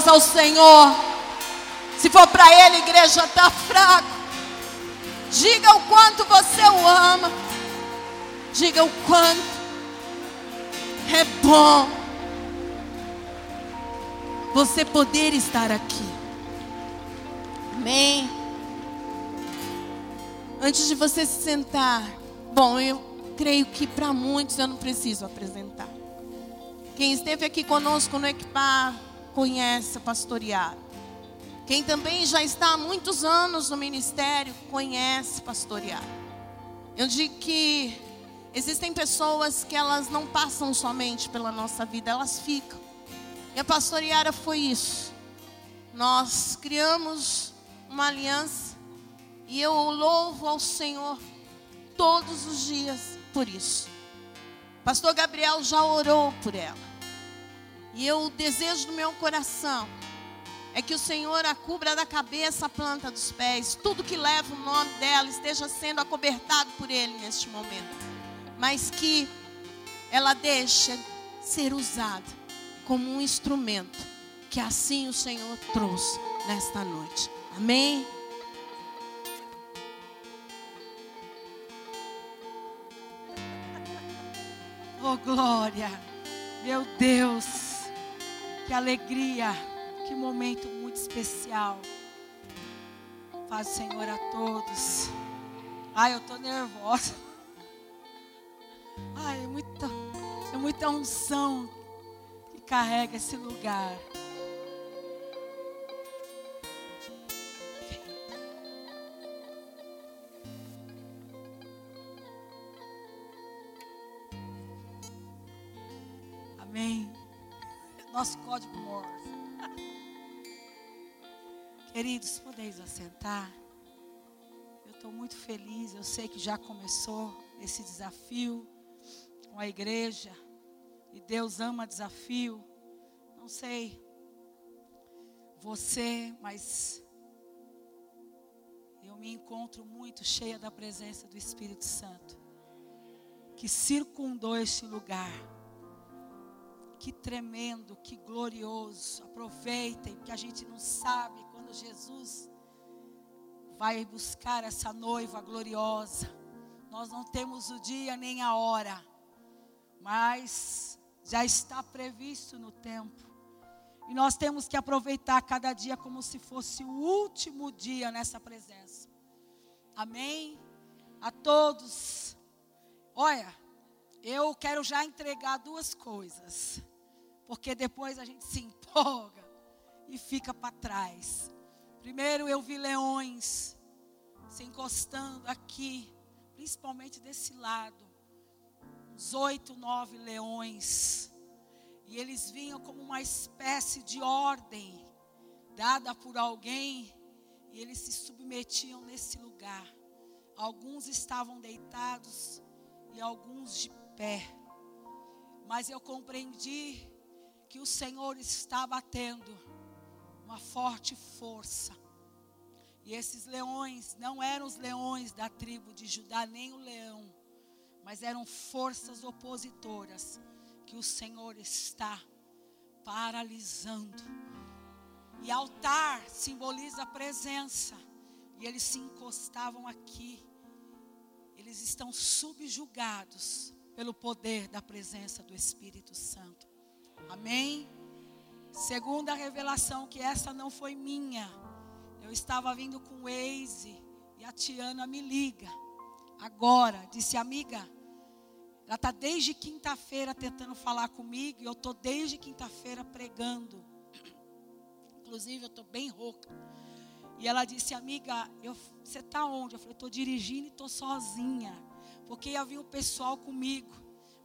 palmas ao Senhor. Se for para Ele, igreja está fraca. Diga o quanto você o ama. Diga o quanto é bom você poder estar aqui. Amém. Antes de você se sentar, bom, eu creio que para muitos eu não preciso apresentar. Quem esteve aqui conosco no Equipar conhece pastorear. Quem também já está há muitos anos no ministério conhece pastorear. Eu digo que existem pessoas que elas não passam somente pela nossa vida, elas ficam. E a pastoreara foi isso. Nós criamos uma aliança e eu louvo ao Senhor todos os dias por isso. Pastor Gabriel já orou por ela. E eu desejo do meu coração é que o Senhor a cubra da cabeça, a planta dos pés, tudo que leva o nome dela esteja sendo acobertado por Ele neste momento, mas que ela deixe ser usada como um instrumento que assim o Senhor trouxe nesta noite. Amém? Oh glória, meu Deus. Que alegria, que momento muito especial. Faz o Senhor a todos. Ai, eu estou nervosa. Ai, é muita, é muita unção que carrega esse lugar. Amém nosso código Morse. Queridos, podeis assentar. Eu estou muito feliz. Eu sei que já começou esse desafio com a igreja. E Deus ama desafio. Não sei você, mas eu me encontro muito cheia da presença do Espírito Santo, que circundou este lugar que tremendo, que glorioso. Aproveitem, que a gente não sabe quando Jesus vai buscar essa noiva gloriosa. Nós não temos o dia nem a hora, mas já está previsto no tempo. E nós temos que aproveitar cada dia como se fosse o último dia nessa presença. Amém? A todos. Olha, eu quero já entregar duas coisas porque depois a gente se empolga e fica para trás. Primeiro eu vi leões se encostando aqui, principalmente desse lado, uns oito, nove leões, e eles vinham como uma espécie de ordem dada por alguém, e eles se submetiam nesse lugar. Alguns estavam deitados e alguns de pé. Mas eu compreendi que o Senhor está batendo uma forte força. E esses leões não eram os leões da tribo de Judá, nem o leão, mas eram forças opositoras que o Senhor está paralisando. E altar simboliza a presença. E eles se encostavam aqui. Eles estão subjugados pelo poder da presença do Espírito Santo. Amém? Segunda revelação, que essa não foi minha. Eu estava vindo com o Waze e a Tiana me liga. Agora, disse amiga, ela está desde quinta-feira tentando falar comigo e eu estou desde quinta-feira pregando. Inclusive, eu estou bem rouca. E ela disse, amiga, eu, você está onde? Eu falei, estou dirigindo e estou sozinha. Porque ia vir o pessoal comigo.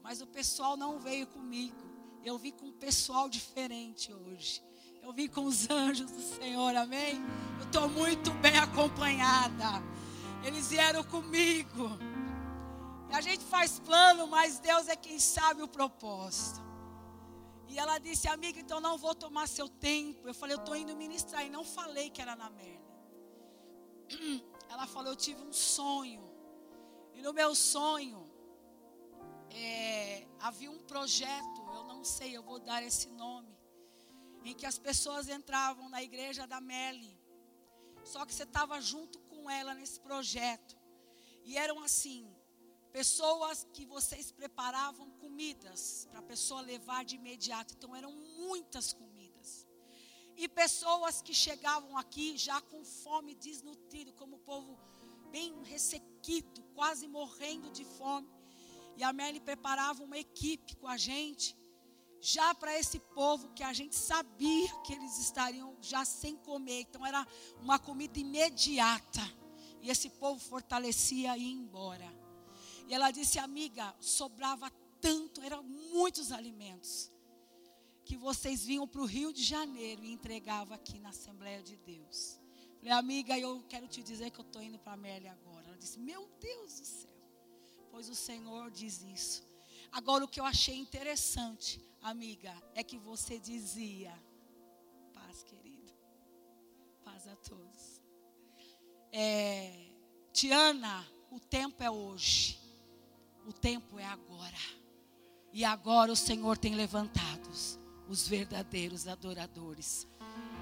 Mas o pessoal não veio comigo. Eu vim com um pessoal diferente hoje. Eu vim com os anjos do Senhor, amém? Eu estou muito bem acompanhada. Eles vieram comigo. A gente faz plano, mas Deus é quem sabe o propósito. E ela disse, amiga, então não vou tomar seu tempo. Eu falei, eu estou indo ministrar. E não falei que era na Merle. Ela falou, eu tive um sonho. E no meu sonho, é, havia um projeto sei, eu vou dar esse nome. em que as pessoas entravam na igreja da Merle. Só que você estava junto com ela nesse projeto. E eram assim, pessoas que vocês preparavam comidas para a pessoa levar de imediato. Então eram muitas comidas. E pessoas que chegavam aqui já com fome desnutrido, como o povo bem ressequido, quase morrendo de fome. E a Merle preparava uma equipe com a gente já para esse povo que a gente sabia que eles estariam já sem comer. Então era uma comida imediata. E esse povo fortalecia e ia embora. E ela disse, amiga, sobrava tanto, eram muitos alimentos, que vocês vinham para o Rio de Janeiro e entregavam aqui na Assembleia de Deus. Falei, amiga, eu quero te dizer que eu estou indo para a Merle agora. Ela disse, meu Deus do céu. Pois o Senhor diz isso. Agora, o que eu achei interessante amiga, é que você dizia: paz, querido, paz a todos. É, Tiana, o tempo é hoje, o tempo é agora. E agora o Senhor tem levantado os verdadeiros adoradores.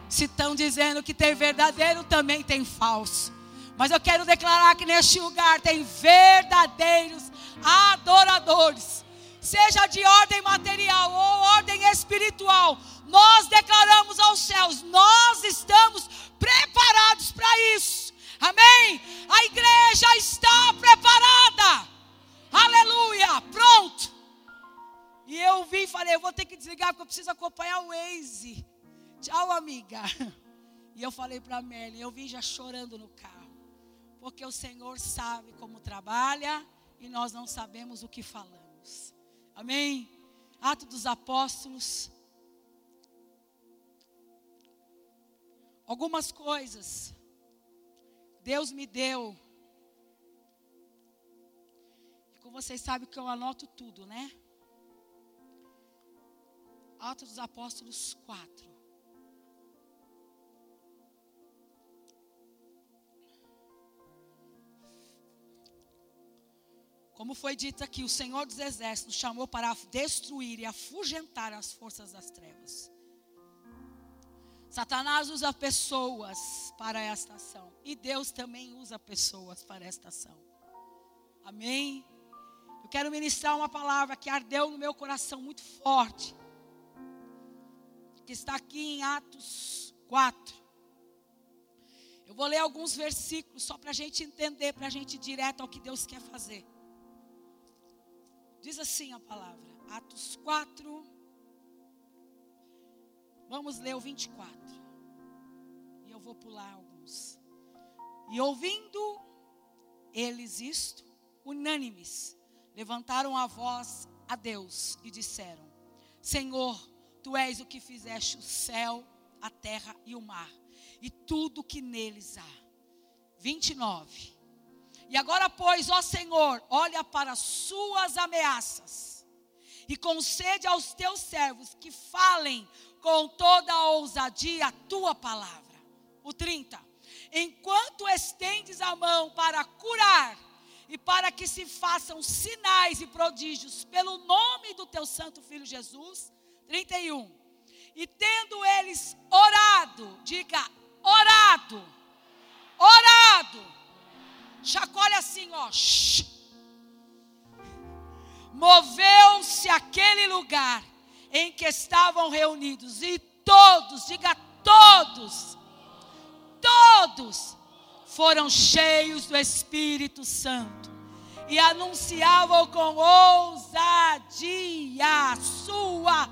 Se estão dizendo que tem verdadeiro, também tem falso. Mas eu quero declarar que neste lugar tem verdadeiros adoradores seja de ordem material ou ordem espiritual, nós declaramos aos céus, nós estamos preparados para isso. Amém? A igreja está preparada. Aleluia! Pronto. E eu vim e falei, eu vou ter que desligar porque eu preciso acompanhar o Waze. Tchau, amiga. E eu falei para a Merlin, eu vim já chorando no carro. Porque o Senhor sabe como trabalha e nós não sabemos o que falamos. Amém? Atos dos Apóstolos. Algumas coisas Deus me deu. E como vocês sabem que eu anoto tudo, né? Atos dos Apóstolos 4. Como foi dito aqui, o Senhor dos Exércitos chamou para destruir e afugentar as forças das trevas. Satanás usa pessoas para esta ação. E Deus também usa pessoas para esta ação. Amém? Eu quero ministrar uma palavra que ardeu no meu coração muito forte. Que está aqui em Atos 4. Eu vou ler alguns versículos só para a gente entender, para a gente ir direto ao que Deus quer fazer. Diz assim a palavra, Atos 4. Vamos ler o 24. E eu vou pular alguns. E ouvindo eles isto, unânimes, levantaram a voz a Deus e disseram: Senhor, tu és o que fizeste o céu, a terra e o mar, e tudo que neles há. 29. E agora, pois, ó Senhor, olha para as suas ameaças e concede aos teus servos que falem com toda a ousadia a tua palavra. O 30. Enquanto estendes a mão para curar e para que se façam sinais e prodígios pelo nome do teu santo filho Jesus. 31. E tendo eles orado, diga orado, orado Chacoalha assim, ó. Moveu-se aquele lugar em que estavam reunidos e todos, diga todos, todos foram cheios do Espírito Santo e anunciavam com ousadia a sua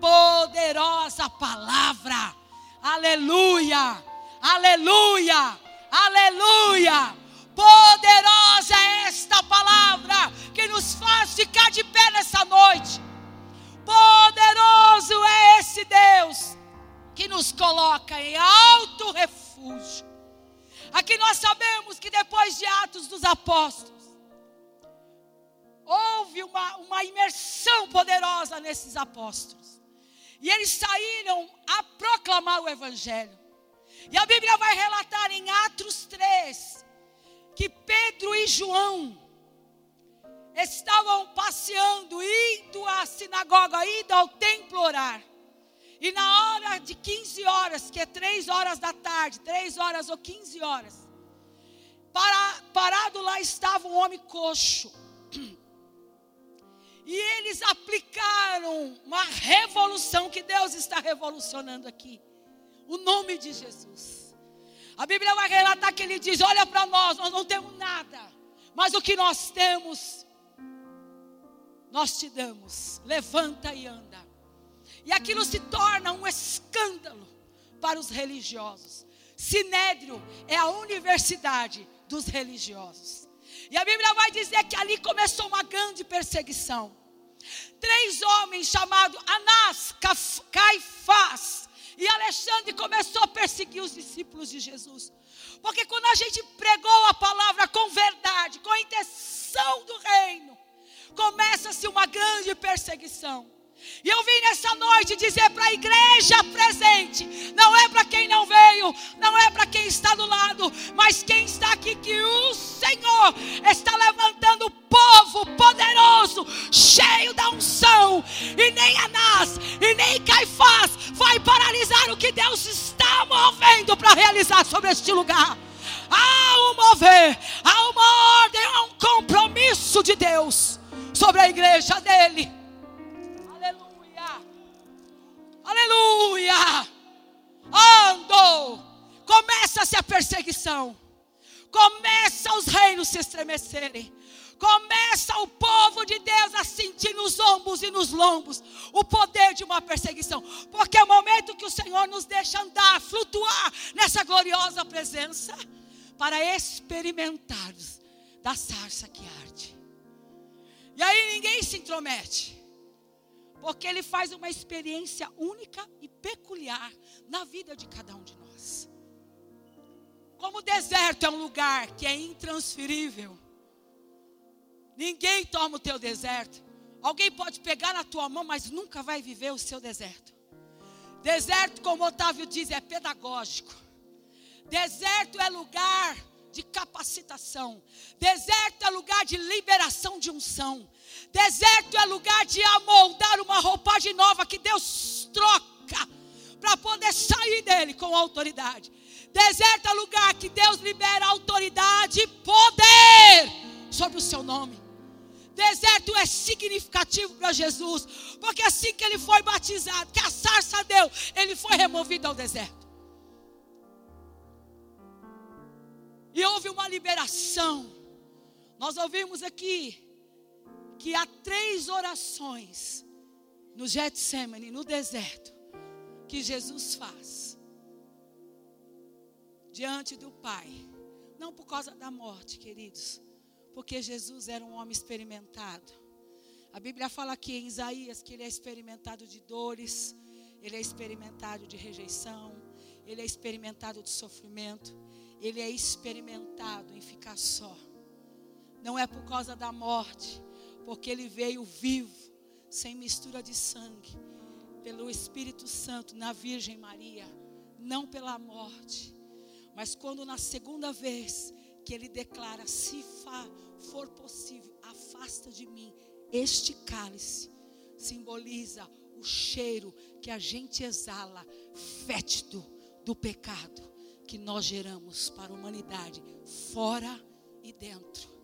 poderosa palavra. Aleluia! Aleluia! Aleluia! Poderosa é esta palavra que nos faz ficar de pé nessa noite. Poderoso é esse Deus que nos coloca em alto refúgio. Aqui nós sabemos que depois de Atos dos Apóstolos, houve uma, uma imersão poderosa nesses apóstolos. E eles saíram a proclamar o Evangelho. E a Bíblia vai relatar em Atos 3 que Pedro e João estavam passeando, indo à sinagoga, indo ao templo orar. E na hora de 15 horas, que é 3 horas da tarde, 3 horas ou 15 horas, para, parado lá estava um homem coxo. E eles aplicaram uma revolução que Deus está revolucionando aqui. O nome de Jesus. A Bíblia vai relatar que ele diz: Olha para nós, nós não temos nada, mas o que nós temos, nós te damos. Levanta e anda. E aquilo se torna um escândalo para os religiosos. Sinédrio é a universidade dos religiosos. E a Bíblia vai dizer que ali começou uma grande perseguição. Três homens chamados Anás, Caifás e Alexandre começou a perseguir os discípulos de Jesus. Porque quando a gente pregou a palavra com verdade, com a intenção do reino, começa-se uma grande perseguição. E eu vim nessa noite dizer para a igreja presente: não é para quem não veio, não é para quem está do lado, mas quem está aqui, que o Senhor está levantando o povo poderoso, cheio da unção, e nem Anás, e nem Caifás vai paralisar o que Deus está movendo para realizar sobre este lugar. Há um mover, há uma ordem, há um compromisso de Deus sobre a igreja dele. Aleluia! Ando! Começa-se a perseguição. Começa os reinos se estremecerem. Começa o povo de Deus a sentir nos ombros e nos lombos o poder de uma perseguição. Porque é o momento que o Senhor nos deixa andar, flutuar nessa gloriosa presença para experimentar da sarça que arde. E aí ninguém se intromete. Porque ele faz uma experiência única e peculiar na vida de cada um de nós. Como o deserto é um lugar que é intransferível. Ninguém toma o teu deserto. Alguém pode pegar na tua mão, mas nunca vai viver o seu deserto. Deserto, como Otávio diz, é pedagógico. Deserto é lugar de capacitação. Deserto é lugar de liberação de unção. Deserto é lugar de amoldar uma roupagem nova que Deus troca para poder sair dele com autoridade. Deserto é lugar que Deus libera autoridade e poder sobre o seu nome. Deserto é significativo para Jesus, porque assim que ele foi batizado, que a sarça deu, ele foi removido ao deserto. E houve uma liberação. Nós ouvimos aqui que há três orações no Getsemane, no deserto, que Jesus faz diante do Pai. Não por causa da morte, queridos, porque Jesus era um homem experimentado. A Bíblia fala aqui em Isaías que ele é experimentado de dores, ele é experimentado de rejeição, ele é experimentado de sofrimento, ele é experimentado em ficar só. Não é por causa da morte, porque ele veio vivo, sem mistura de sangue, pelo Espírito Santo na Virgem Maria, não pela morte. Mas quando na segunda vez que ele declara: Se for possível, afasta de mim este cálice, simboliza o cheiro que a gente exala, fétido do pecado que nós geramos para a humanidade, fora e dentro.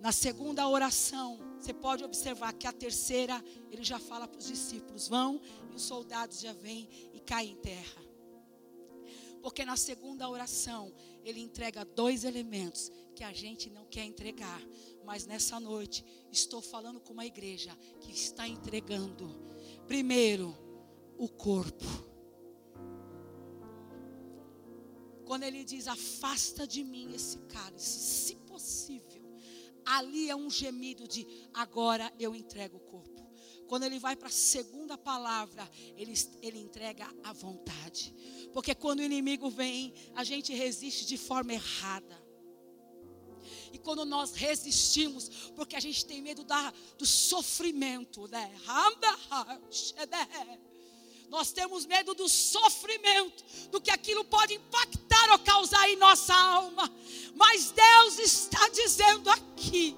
Na segunda oração, você pode observar que a terceira, ele já fala para os discípulos: vão, e os soldados já vêm e caem em terra. Porque na segunda oração, ele entrega dois elementos que a gente não quer entregar. Mas nessa noite, estou falando com uma igreja que está entregando, primeiro, o corpo. Quando ele diz: Afasta de mim esse cálice, se possível ali é um gemido de agora eu entrego o corpo. Quando ele vai para a segunda palavra, ele, ele entrega a vontade. Porque quando o inimigo vem, a gente resiste de forma errada. E quando nós resistimos, porque a gente tem medo da, do sofrimento, né? Nós temos medo do sofrimento, do que aquilo pode impactar ou causar em nossa alma. Mas Deus está dizendo aqui,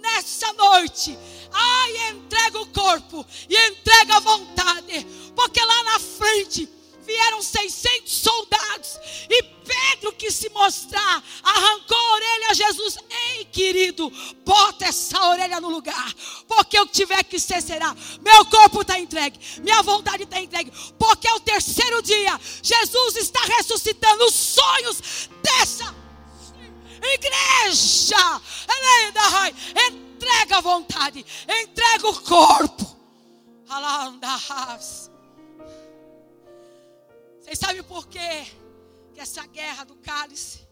nessa noite, ai, entrega o corpo e entrega a vontade, porque frente vieram 600 soldados e Pedro quis se mostrar, arrancou a orelha a Jesus. Ei, querido, bota essa orelha no lugar, porque o que tiver que ser será. Meu corpo está entregue, minha vontade está entregue, porque é o terceiro dia. Jesus está ressuscitando os sonhos dessa igreja. Entrega a vontade, entrega o corpo. Vocês sabem por quê? Que essa guerra do cálice.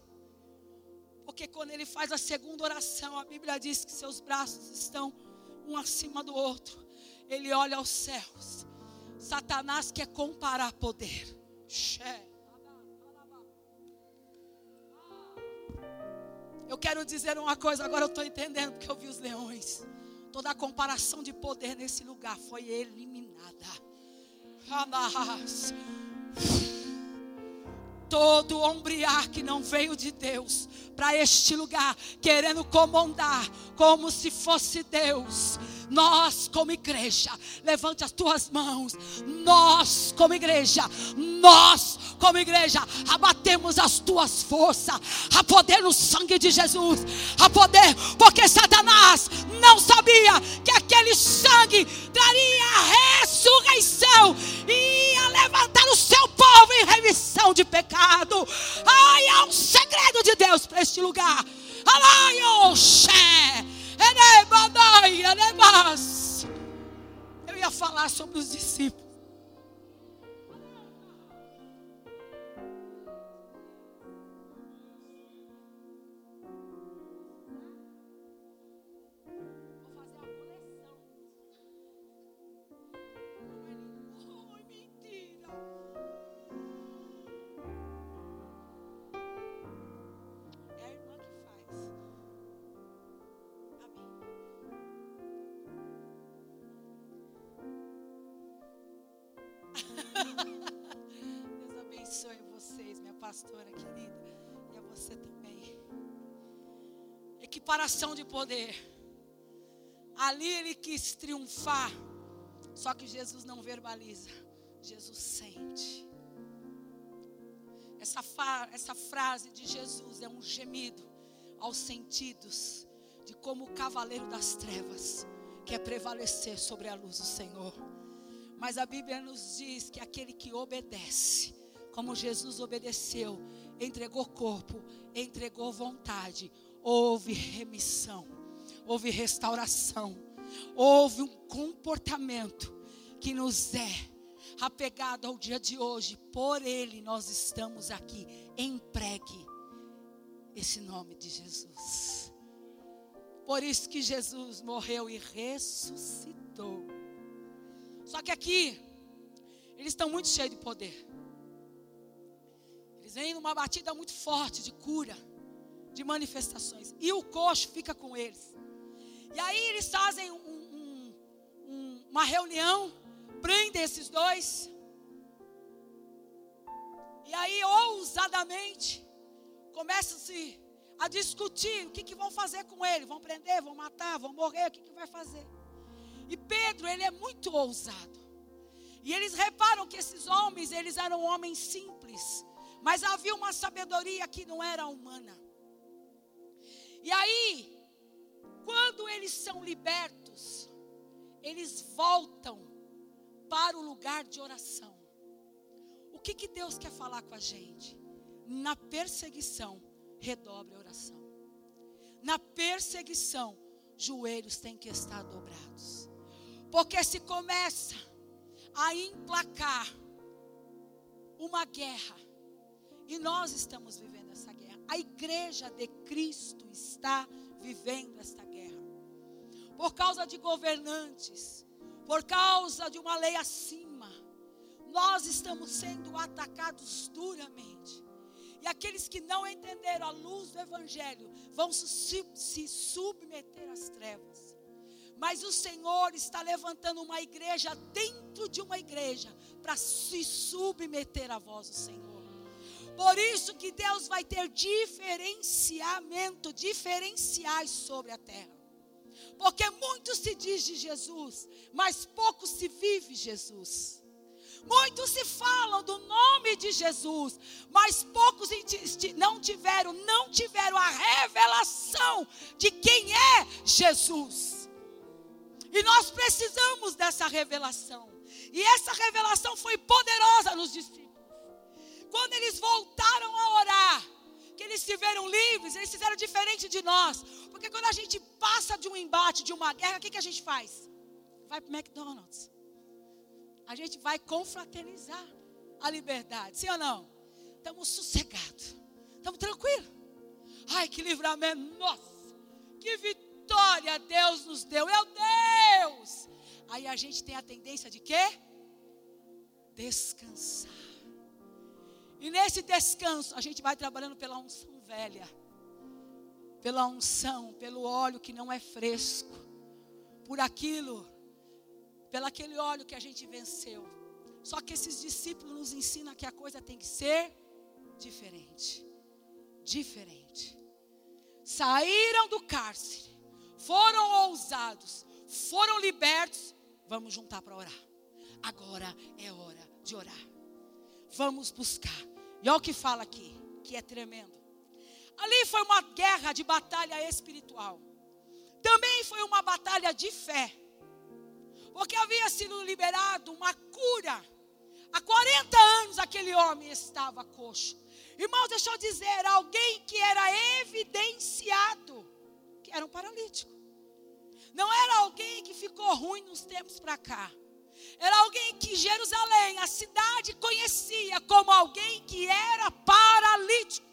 Porque quando ele faz a segunda oração, a Bíblia diz que seus braços estão um acima do outro. Ele olha aos céus. Satanás quer comparar poder. Eu quero dizer uma coisa, agora eu estou entendendo porque eu vi os leões. Toda a comparação de poder nesse lugar foi eliminada. Hamas todo ombrear que não veio de Deus para este lugar, querendo comandar como se fosse Deus. Nós, como igreja, levante as tuas mãos. Nós, como igreja, nós, como igreja, abatemos as tuas forças, a poder no sangue de Jesus, a poder, porque Satanás não sabia que aquele sangue traria a ressurreição e ia levantar o seu povo em remissão de pecado. Ai, há um segredo de Deus para este lugar. Eu ia falar sobre os discípulos. Equiparação de poder. Ali ele quis triunfar, só que Jesus não verbaliza, Jesus sente. Essa, essa frase de Jesus é um gemido aos sentidos de como o cavaleiro das trevas quer prevalecer sobre a luz do Senhor. Mas a Bíblia nos diz que aquele que obedece, como Jesus obedeceu, entregou corpo, entregou vontade, houve remissão, houve restauração, houve um comportamento que nos é apegado ao dia de hoje. Por ele nós estamos aqui. Empregue esse nome de Jesus. Por isso que Jesus morreu e ressuscitou. Só que aqui, eles estão muito cheios de poder. Eles vêm numa batida muito forte de cura, de manifestações. E o coxo fica com eles. E aí eles fazem um, um, um, uma reunião, prendem esses dois. E aí, ousadamente, começam-se a discutir o que, que vão fazer com ele. Vão prender, vão matar, vão morrer, o que, que vai fazer? E Pedro, ele é muito ousado. E eles reparam que esses homens, eles eram homens simples. Mas havia uma sabedoria que não era humana. E aí, quando eles são libertos, eles voltam para o lugar de oração. O que, que Deus quer falar com a gente? Na perseguição, redobre a oração. Na perseguição, joelhos têm que estar dobrados. Porque se começa a emplacar uma guerra, e nós estamos vivendo. A igreja de Cristo está vivendo esta guerra. Por causa de governantes, por causa de uma lei acima, nós estamos sendo atacados duramente. E aqueles que não entenderam a luz do Evangelho vão se, se submeter às trevas. Mas o Senhor está levantando uma igreja dentro de uma igreja para se submeter à voz do Senhor. Por isso que Deus vai ter diferenciamento, diferenciais sobre a terra. Porque muito se diz de Jesus, mas pouco se vive Jesus. Muitos se falam do nome de Jesus, mas poucos não tiveram, não tiveram a revelação de quem é Jesus. E nós precisamos dessa revelação. E essa revelação foi poderosa nos discípulos. Quando eles voltaram a orar, que eles se viram livres, eles fizeram diferente de nós. Porque quando a gente passa de um embate, de uma guerra, o que, que a gente faz? Vai para o McDonald's a gente vai confraternizar a liberdade. Sim ou não? Estamos sossegados. Estamos tranquilos. Ai, que livramento. Nossa, que vitória Deus nos deu. Meu Deus. Aí a gente tem a tendência de quê? Descansar. E nesse descanso, a gente vai trabalhando pela unção velha. Pela unção, pelo óleo que não é fresco. Por aquilo pelo aquele óleo que a gente venceu. Só que esses discípulos nos ensinam que a coisa tem que ser diferente. Diferente. Saíram do cárcere, foram ousados, foram libertos. Vamos juntar para orar. Agora é hora de orar. Vamos buscar. E olha o que fala aqui, que é tremendo. Ali foi uma guerra de batalha espiritual. Também foi uma batalha de fé porque havia sido liberado uma cura. Há 40 anos aquele homem estava coxo. Irmãos, deixa eu dizer, alguém que era evidenciado que era um paralítico. Não era alguém que ficou ruim nos tempos para cá. Era alguém que Jerusalém, a cidade, conhecia como alguém que era paralítico.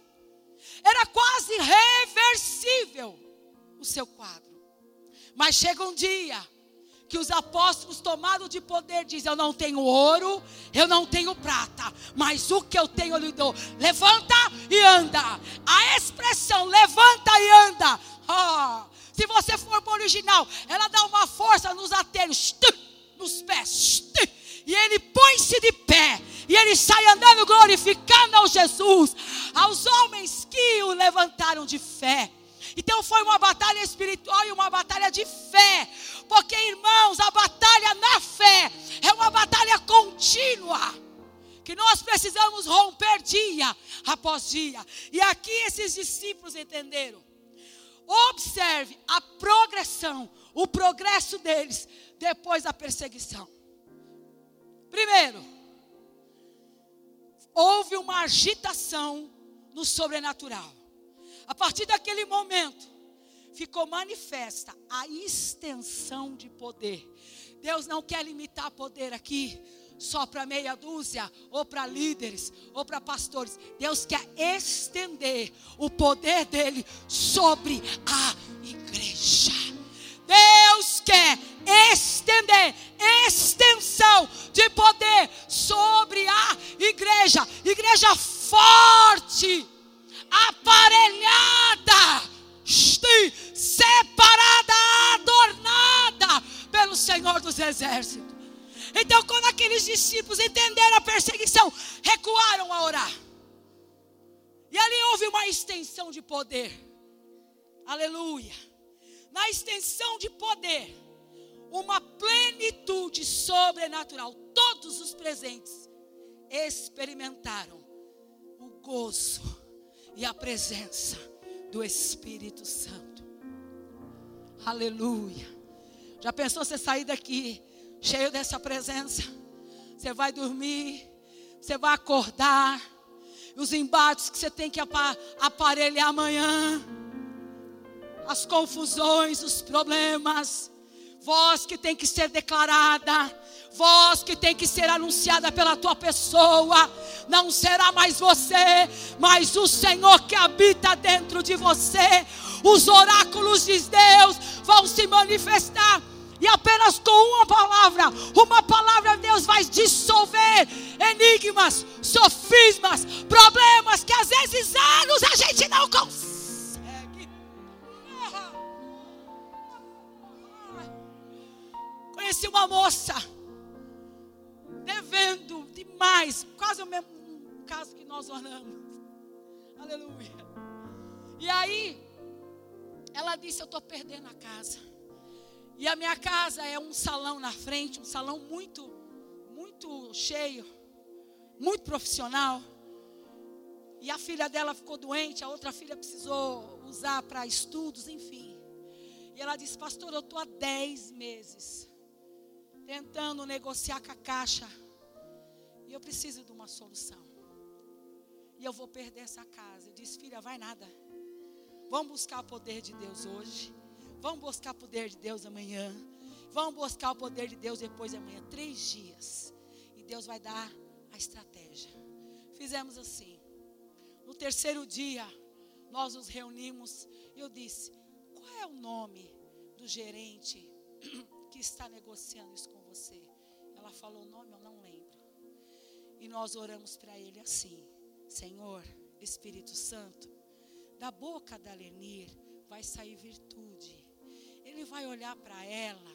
Era quase reversível o seu quadro. Mas chega um dia que os apóstolos tomados de poder dizem: Eu não tenho ouro, eu não tenho prata, mas o que eu tenho eu lhe dou. Levanta e anda. A expressão levanta e anda. Oh, se você for para o original, ela dá uma força nos atelhos, nos pés. E ele põe-se de pé. E ele sai andando glorificando ao Jesus, aos homens que o levantaram de fé. Então foi uma batalha espiritual e uma batalha de fé. Porque, irmãos, a batalha na fé é uma batalha contínua. Que nós precisamos romper dia após dia. E aqui esses discípulos entenderam. Observe a progressão, o progresso deles depois da perseguição. Primeiro, houve uma agitação no sobrenatural. A partir daquele momento, ficou manifesta a extensão de poder. Deus não quer limitar poder aqui só para meia dúzia, ou para líderes, ou para pastores. Deus quer estender o poder dele sobre a igreja. Quer estender extensão de poder sobre a igreja. Igreja forte aparelhada, separada, adornada pelo Senhor dos Exércitos. Então, quando aqueles discípulos entenderam a perseguição, recuaram a orar. E ali houve uma extensão de poder. Aleluia. Na extensão de poder, uma plenitude sobrenatural. Todos os presentes experimentaram o gozo e a presença do Espírito Santo. Aleluia. Já pensou você sair daqui cheio dessa presença? Você vai dormir, você vai acordar, os embates que você tem que aparelhar amanhã, as confusões, os problemas, voz que tem que ser declarada, voz que tem que ser anunciada pela tua pessoa. Não será mais você, mas o Senhor que habita dentro de você. Os oráculos de Deus vão se manifestar. E apenas com uma palavra, uma palavra Deus vai dissolver enigmas, sofismas, problemas que às vezes anos a gente não consegue. Conheci uma moça devendo demais, quase o mesmo caso que nós oramos. Aleluia. E aí, ela disse: Eu estou perdendo a casa. E a minha casa é um salão na frente, um salão muito, muito cheio, muito profissional. E a filha dela ficou doente, a outra filha precisou usar para estudos, enfim. E ela disse: Pastor, eu estou há 10 meses tentando negociar com a caixa. E eu preciso de uma solução. E eu vou perder essa casa. Eu disse: Filha, vai nada. Vamos buscar o poder de Deus hoje. Vamos buscar o poder de Deus amanhã. Vamos buscar o poder de Deus depois de amanhã. Três dias. E Deus vai dar a estratégia. Fizemos assim. No terceiro dia, nós nos reunimos. E eu disse: Qual é o nome do gerente que está negociando isso com você? Ela falou o nome, eu não lembro. E nós oramos para ele assim: Senhor, Espírito Santo, da boca da Lenir vai sair virtude. Ele vai olhar para ela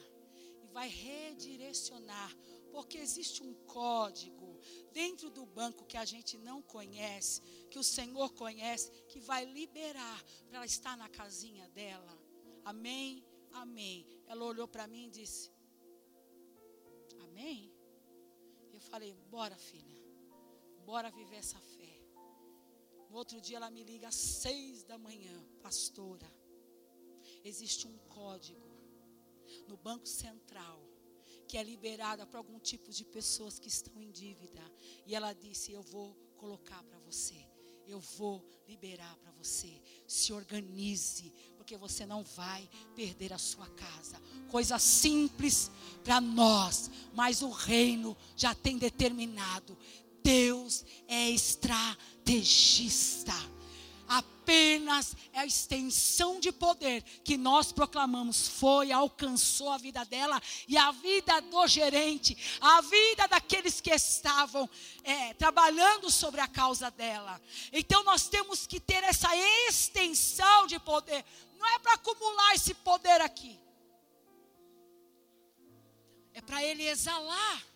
e vai redirecionar, porque existe um código dentro do banco que a gente não conhece, que o Senhor conhece, que vai liberar para ela estar na casinha dela. Amém? Amém. Ela olhou para mim e disse: Amém? Eu falei: Bora, filha. Bora viver essa fé. No outro dia ela me liga às seis da manhã, pastora. Existe um código no Banco Central que é liberada para algum tipo de pessoas que estão em dívida. E ela disse: Eu vou colocar para você. Eu vou liberar para você. Se organize, porque você não vai perder a sua casa. Coisa simples para nós, mas o reino já tem determinado. Deus é estrategista. Apenas é a extensão de poder que nós proclamamos foi, alcançou a vida dela e a vida do gerente, a vida daqueles que estavam é, trabalhando sobre a causa dela. Então nós temos que ter essa extensão de poder. Não é para acumular esse poder aqui, é para ele exalar.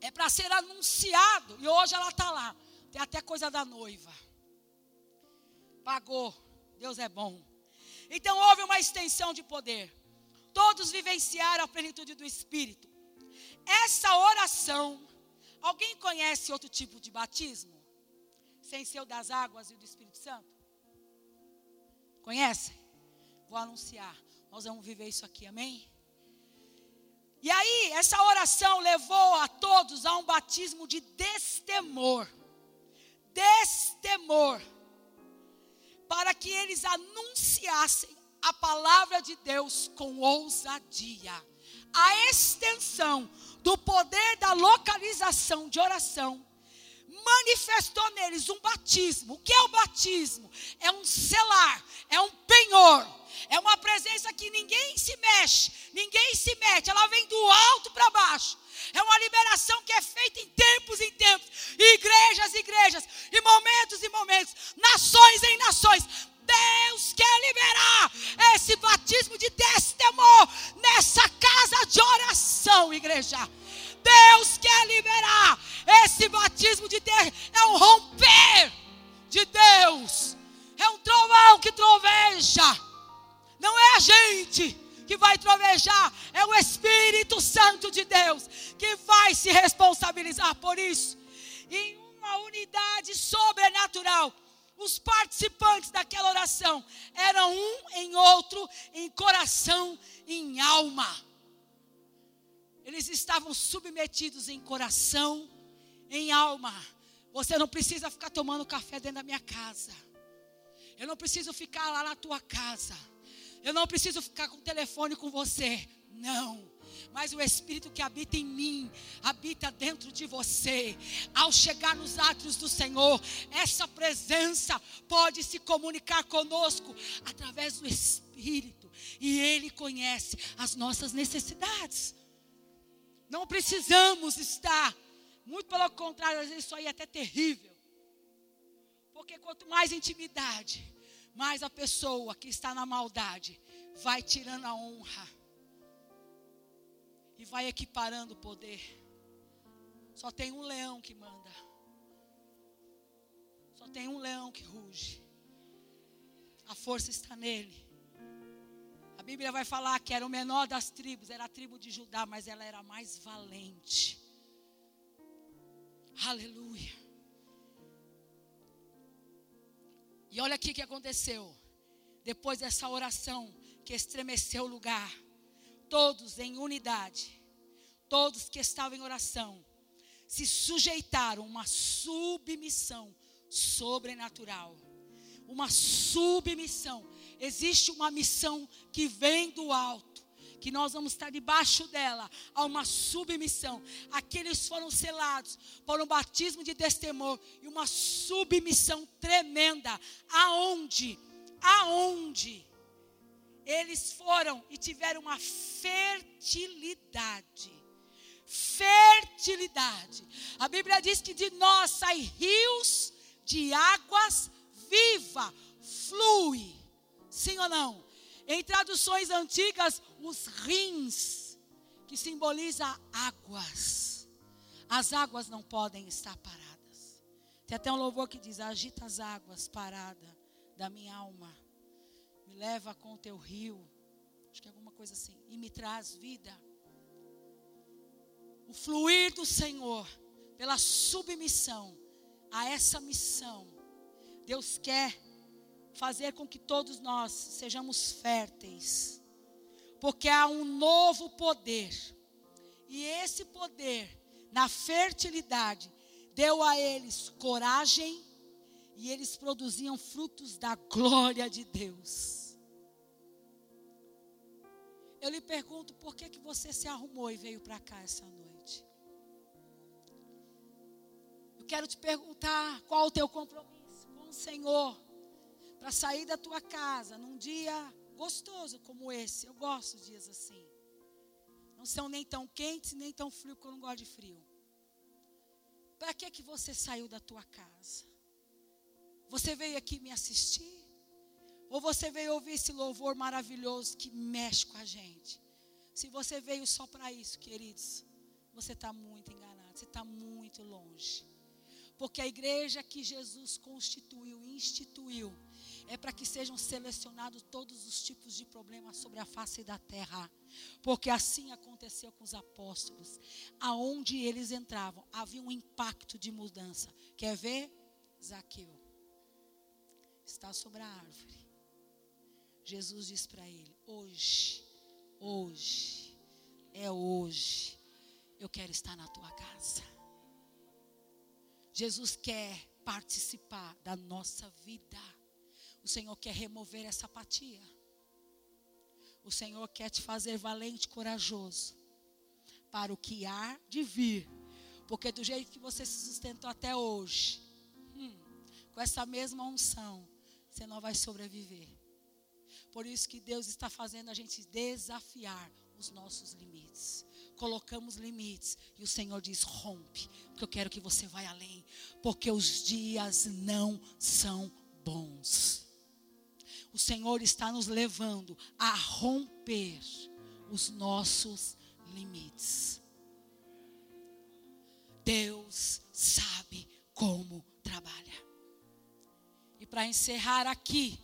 É para ser anunciado. E hoje ela está lá. Tem até coisa da noiva. Pagou. Deus é bom. Então houve uma extensão de poder. Todos vivenciaram a plenitude do Espírito. Essa oração. Alguém conhece outro tipo de batismo? Sem ser o das águas e o do Espírito Santo? Conhece? Vou anunciar. Nós vamos viver isso aqui, amém? E aí, essa oração levou a todos a um batismo de destemor. Destemor. Para que eles anunciassem a palavra de Deus com ousadia. A extensão do poder da localização de oração manifestou neles um batismo. O que é o batismo? É um selar, é um penhor é uma presença que ninguém se mexe, ninguém se mete, ela vem do alto para baixo. É uma liberação que é feita em tempos em tempos, igrejas, igrejas, e momentos e momentos, nações em nações. Deus quer liberar esse batismo de destemor nessa casa de oração, igreja. Deus quer liberar esse batismo de Deus. É um romper de Deus. É um trovão que troveja. Não é a gente que vai trovejar, é o Espírito Santo de Deus que vai se responsabilizar por isso. Em uma unidade sobrenatural, os participantes daquela oração eram um em outro, em coração, em alma. Eles estavam submetidos em coração, em alma. Você não precisa ficar tomando café dentro da minha casa. Eu não preciso ficar lá na tua casa. Eu não preciso ficar com o telefone com você. Não. Mas o Espírito que habita em mim, habita dentro de você. Ao chegar nos átrios do Senhor, essa presença pode se comunicar conosco através do Espírito. E Ele conhece as nossas necessidades. Não precisamos estar. Muito pelo contrário, às vezes isso aí é até terrível. Porque quanto mais intimidade, mas a pessoa que está na maldade vai tirando a honra e vai equiparando o poder. Só tem um leão que manda. Só tem um leão que ruge. A força está nele. Bíblia vai falar que era o menor das tribos, era a tribo de Judá, mas ela era mais valente. Aleluia. E olha aqui o que aconteceu. Depois dessa oração que estremeceu o lugar, todos em unidade, todos que estavam em oração, se sujeitaram a uma submissão sobrenatural. Uma submissão. Existe uma missão que vem do alto, que nós vamos estar debaixo dela, há uma submissão. Aqueles foram selados por um batismo de destemor e uma submissão tremenda. Aonde? Aonde? Eles foram e tiveram uma fertilidade fertilidade. A Bíblia diz que de nós sai rios de águas viva, flui. Sim ou não? Em traduções antigas, os rins, que simboliza águas. As águas não podem estar paradas. Tem até um louvor que diz: Agita as águas parada da minha alma, me leva com o teu rio. Acho que é alguma coisa assim. E me traz vida o fluir do Senhor, pela submissão a essa missão, Deus quer fazer com que todos nós sejamos férteis, porque há um novo poder, e esse poder, na fertilidade, deu a eles coragem, e eles produziam frutos da glória de Deus. Eu lhe pergunto, por que, que você se arrumou e veio para cá essa noite? quero te perguntar qual o teu compromisso com o Senhor para sair da tua casa num dia gostoso como esse. Eu gosto de dias assim. Não são nem tão quentes nem tão frios, porque eu não gosto de frio. Para que que você saiu da tua casa? Você veio aqui me assistir? Ou você veio ouvir esse louvor maravilhoso que mexe com a gente? Se você veio só para isso, queridos, você está muito enganado, você está muito longe. Porque a igreja que Jesus constituiu, instituiu, é para que sejam selecionados todos os tipos de problemas sobre a face da terra. Porque assim aconteceu com os apóstolos. Aonde eles entravam, havia um impacto de mudança. Quer ver? Zaqueu está sobre a árvore. Jesus diz para ele: Hoje, hoje, é hoje, eu quero estar na tua casa. Jesus quer participar da nossa vida. O Senhor quer remover essa apatia. O Senhor quer te fazer valente, corajoso para o que há de vir. Porque do jeito que você se sustentou até hoje, hum, com essa mesma unção, você não vai sobreviver. Por isso que Deus está fazendo a gente desafiar os nossos limites colocamos limites e o Senhor diz: rompe, porque eu quero que você vá além, porque os dias não são bons. O Senhor está nos levando a romper os nossos limites. Deus sabe como trabalha. E para encerrar aqui,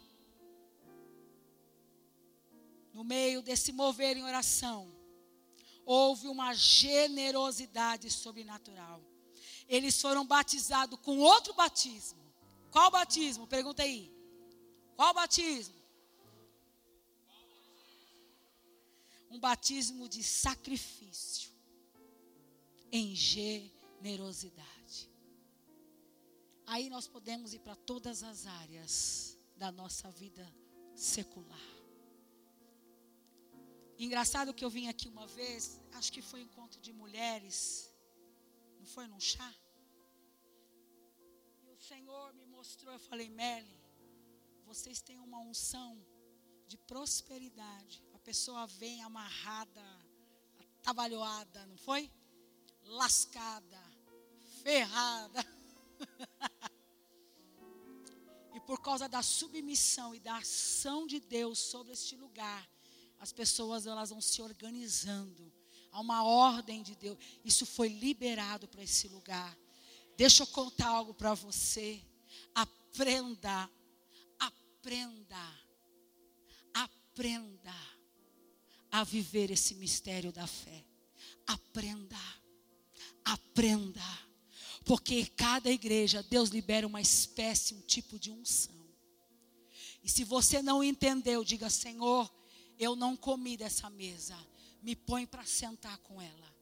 no meio desse mover em oração, houve uma generosidade sobrenatural. Eles foram batizados com outro batismo. Qual batismo? Pergunta aí. Qual batismo? Um batismo de sacrifício em generosidade. Aí nós podemos ir para todas as áreas da nossa vida secular. Engraçado que eu vim aqui uma vez, acho que foi encontro de mulheres, não foi num chá? E o Senhor me mostrou, eu falei, Merle, vocês têm uma unção de prosperidade. A pessoa vem amarrada, atabalhoada, não foi? Lascada, ferrada. e por causa da submissão e da ação de Deus sobre este lugar, as pessoas elas vão se organizando. Há uma ordem de Deus. Isso foi liberado para esse lugar. Deixa eu contar algo para você. Aprenda, aprenda, aprenda a viver esse mistério da fé. Aprenda. Aprenda. Porque cada igreja, Deus libera uma espécie, um tipo de unção. E se você não entendeu, diga: Senhor, eu não comi dessa mesa. Me põe para sentar com ela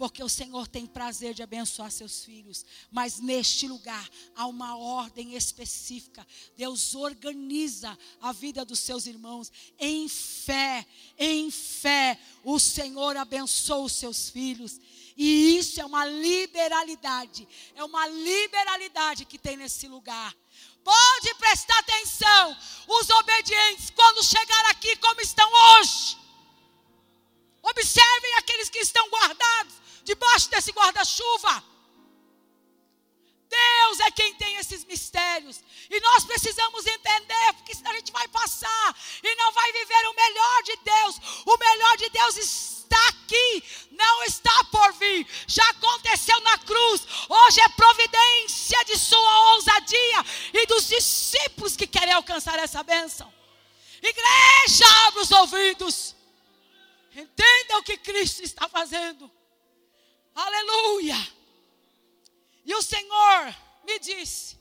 porque o Senhor tem prazer de abençoar seus filhos, mas neste lugar há uma ordem específica. Deus organiza a vida dos seus irmãos em fé, em fé. O Senhor abençoa os seus filhos. E isso é uma liberalidade, é uma liberalidade que tem nesse lugar. Pode prestar atenção, os obedientes, quando chegar aqui, como estão hoje. Observem aqueles que estão guardados debaixo desse guarda-chuva. Deus é quem tem esses mistérios. E nós precisamos entender, porque senão a gente vai passar e não vai viver o melhor de Deus. O melhor de Deus está aqui, não está por vir. Já aconteceu na cruz. Hoje é providência de sua ousadia e dos discípulos que querem alcançar essa bênção. Igreja, abra os ouvidos. Entenda o que Cristo está fazendo. Aleluia! E o Senhor me disse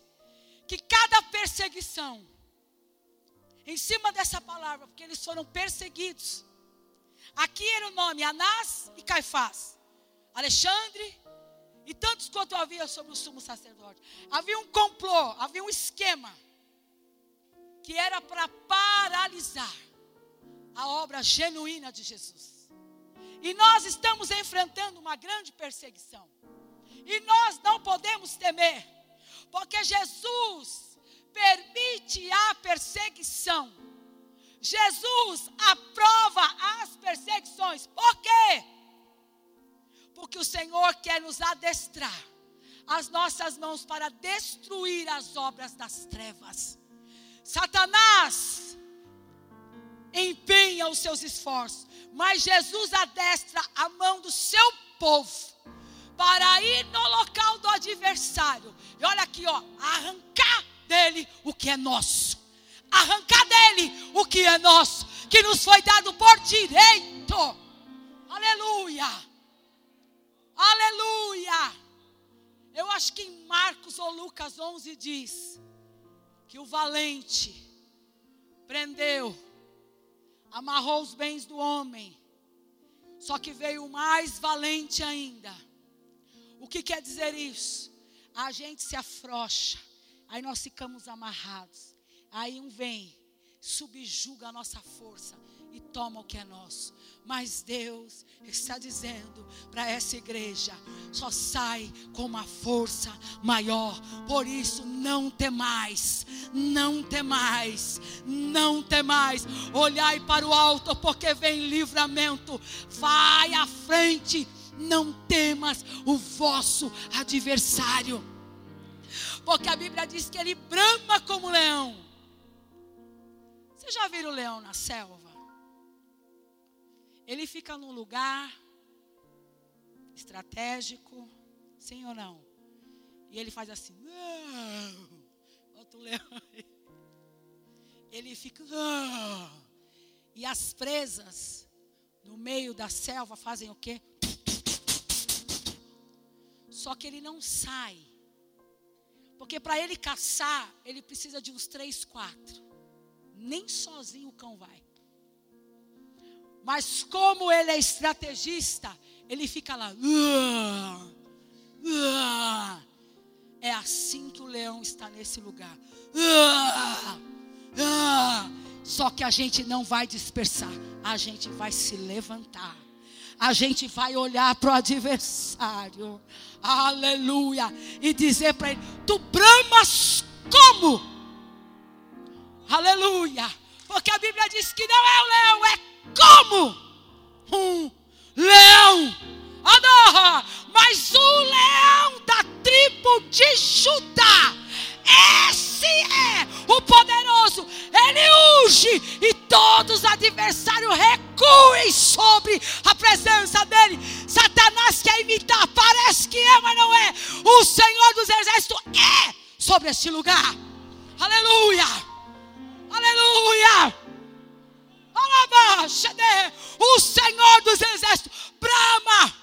que cada perseguição, em cima dessa palavra, porque eles foram perseguidos. Aqui era o nome Anás e Caifás, Alexandre e tantos quanto havia sobre o sumo sacerdote. Havia um complô, havia um esquema que era para paralisar a obra genuína de Jesus. E nós estamos enfrentando uma grande perseguição. E nós não podemos temer, porque Jesus permite a perseguição. Jesus aprova as perseguições. Por quê? Porque o Senhor quer nos adestrar as nossas mãos para destruir as obras das trevas. Satanás empenha os seus esforços mas Jesus adestra a mão do seu povo para ir no local do adversário. E olha aqui, ó, arrancar dele o que é nosso. Arrancar dele o que é nosso, que nos foi dado por direito. Aleluia. Aleluia. Eu acho que em Marcos ou Lucas 11 diz que o valente prendeu amarrou os bens do homem. Só que veio o mais valente ainda. O que quer dizer isso? A gente se afrocha, aí nós ficamos amarrados. Aí um vem, subjuga a nossa força e toma o que é nosso. Mas Deus está dizendo para essa igreja: só sai com uma força maior. Por isso, não temais, não temais, não temais. Olhai para o alto, porque vem livramento. Vai à frente, não temas o vosso adversário. Porque a Bíblia diz que ele brama como leão. Você já viu o leão na selva? Ele fica num lugar estratégico, sim ou não? E ele faz assim, não. Outro leão. Ele fica, não. E as presas no meio da selva fazem o quê? Só que ele não sai. Porque para ele caçar, ele precisa de uns três, quatro. Nem sozinho o cão vai. Mas como ele é estrategista, ele fica lá. Uh, uh, é assim que o leão está nesse lugar. Uh, Só que a gente não vai dispersar, a gente vai se levantar. A gente vai olhar para o adversário, aleluia, e dizer para ele: Tu bramas como? Aleluia, porque a Bíblia diz que não é o leão, é como um leão. Adorra, mas o leão da tribo de Judá, esse é o poderoso. Ele unge e todos os adversários recuem sobre a presença dele. Satanás quer imitar, parece que é, mas não é. O Senhor dos Exércitos é sobre este lugar. Aleluia! Aleluia! o Senhor dos Exércitos brama,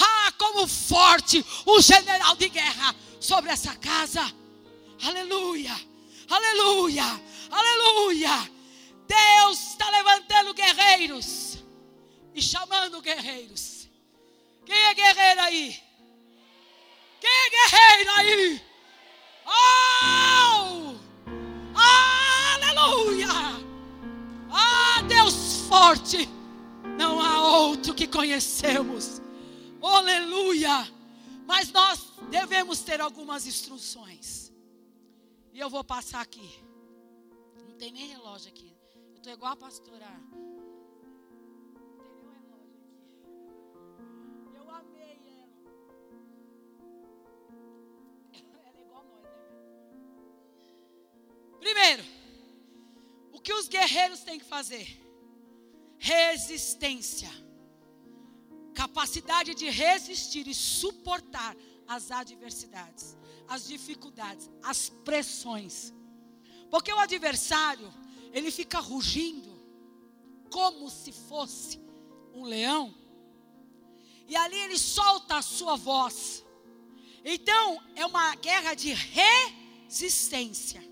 ah, como forte o general de guerra sobre essa casa. Aleluia, aleluia, aleluia. Deus está levantando guerreiros e chamando guerreiros. Quem é guerreiro aí? Quem é guerreiro aí? Oh! Aleluia! Ah, Deus forte! Não há outro que conhecemos. Aleluia! Mas nós devemos ter algumas instruções. E eu vou passar aqui. Não tem nem relógio aqui. Eu estou igual a pastora. Primeiro, o que os guerreiros têm que fazer? Resistência. Capacidade de resistir e suportar as adversidades, as dificuldades, as pressões. Porque o adversário, ele fica rugindo como se fosse um leão. E ali ele solta a sua voz. Então, é uma guerra de resistência.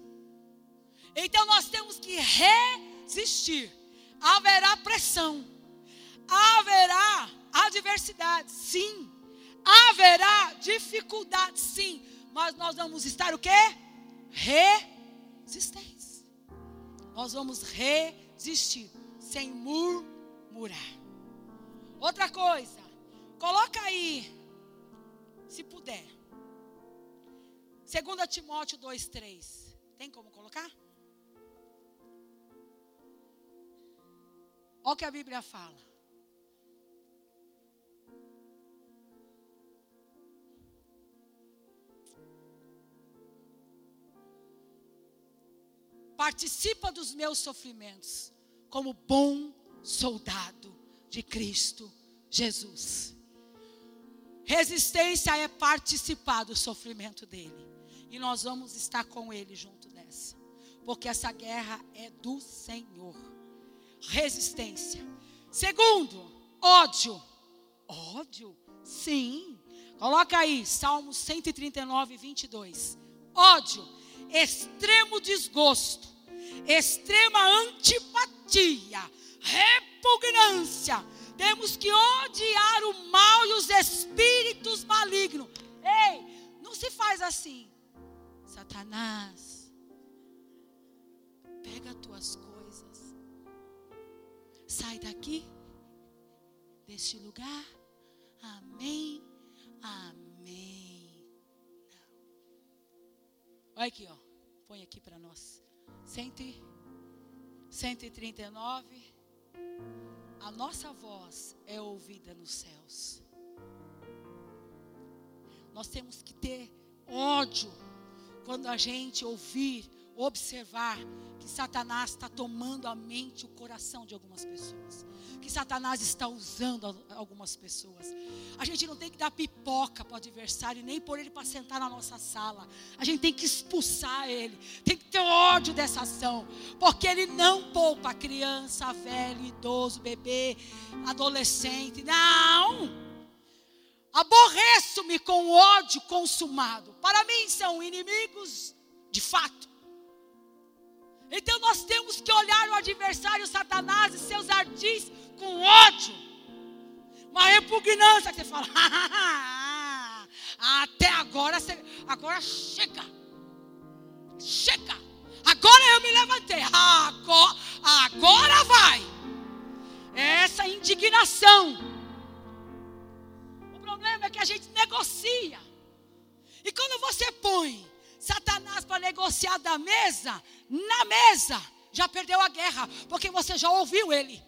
Então nós temos que resistir. Haverá pressão, haverá adversidade, sim. Haverá dificuldade, sim. Mas nós vamos estar o quê? Resistência. Nós vamos resistir sem murmurar. Outra coisa, coloca aí, se puder. 2 Timóteo 2,3. Tem como colocar? Olha o que a Bíblia fala. Participa dos meus sofrimentos como bom soldado de Cristo Jesus. Resistência é participar do sofrimento dele. E nós vamos estar com ele junto nessa. Porque essa guerra é do Senhor resistência. Segundo, ódio. Ódio? Sim. Coloca aí, Salmo 139, 22. Ódio, extremo desgosto, extrema antipatia, repugnância. Temos que odiar o mal e os espíritos malignos. Ei, não se faz assim. Satanás, pega tuas coisas Sai daqui, deste lugar. Amém. Amém. Não. Olha aqui, ó. Põe aqui para nós. 139. A nossa voz é ouvida nos céus. Nós temos que ter ódio quando a gente ouvir observar que Satanás está tomando a mente, o coração de algumas pessoas. Que Satanás está usando algumas pessoas. A gente não tem que dar pipoca para o adversário, nem pôr ele para sentar na nossa sala. A gente tem que expulsar ele. Tem que ter ódio dessa ação. Porque ele não poupa criança, velho, idoso, bebê, adolescente. Não! Aborreço-me com ódio consumado. Para mim são inimigos de fato. Então nós temos que olhar o adversário Satanás e seus ardis com ódio. Uma repugnância que você fala, até agora, agora chega. Chega. Agora eu me levantei. Agora, agora vai. Essa indignação. O problema é que a gente negocia. E quando você põe Satanás para negociar da mesa, na mesa, já perdeu a guerra, porque você já ouviu ele.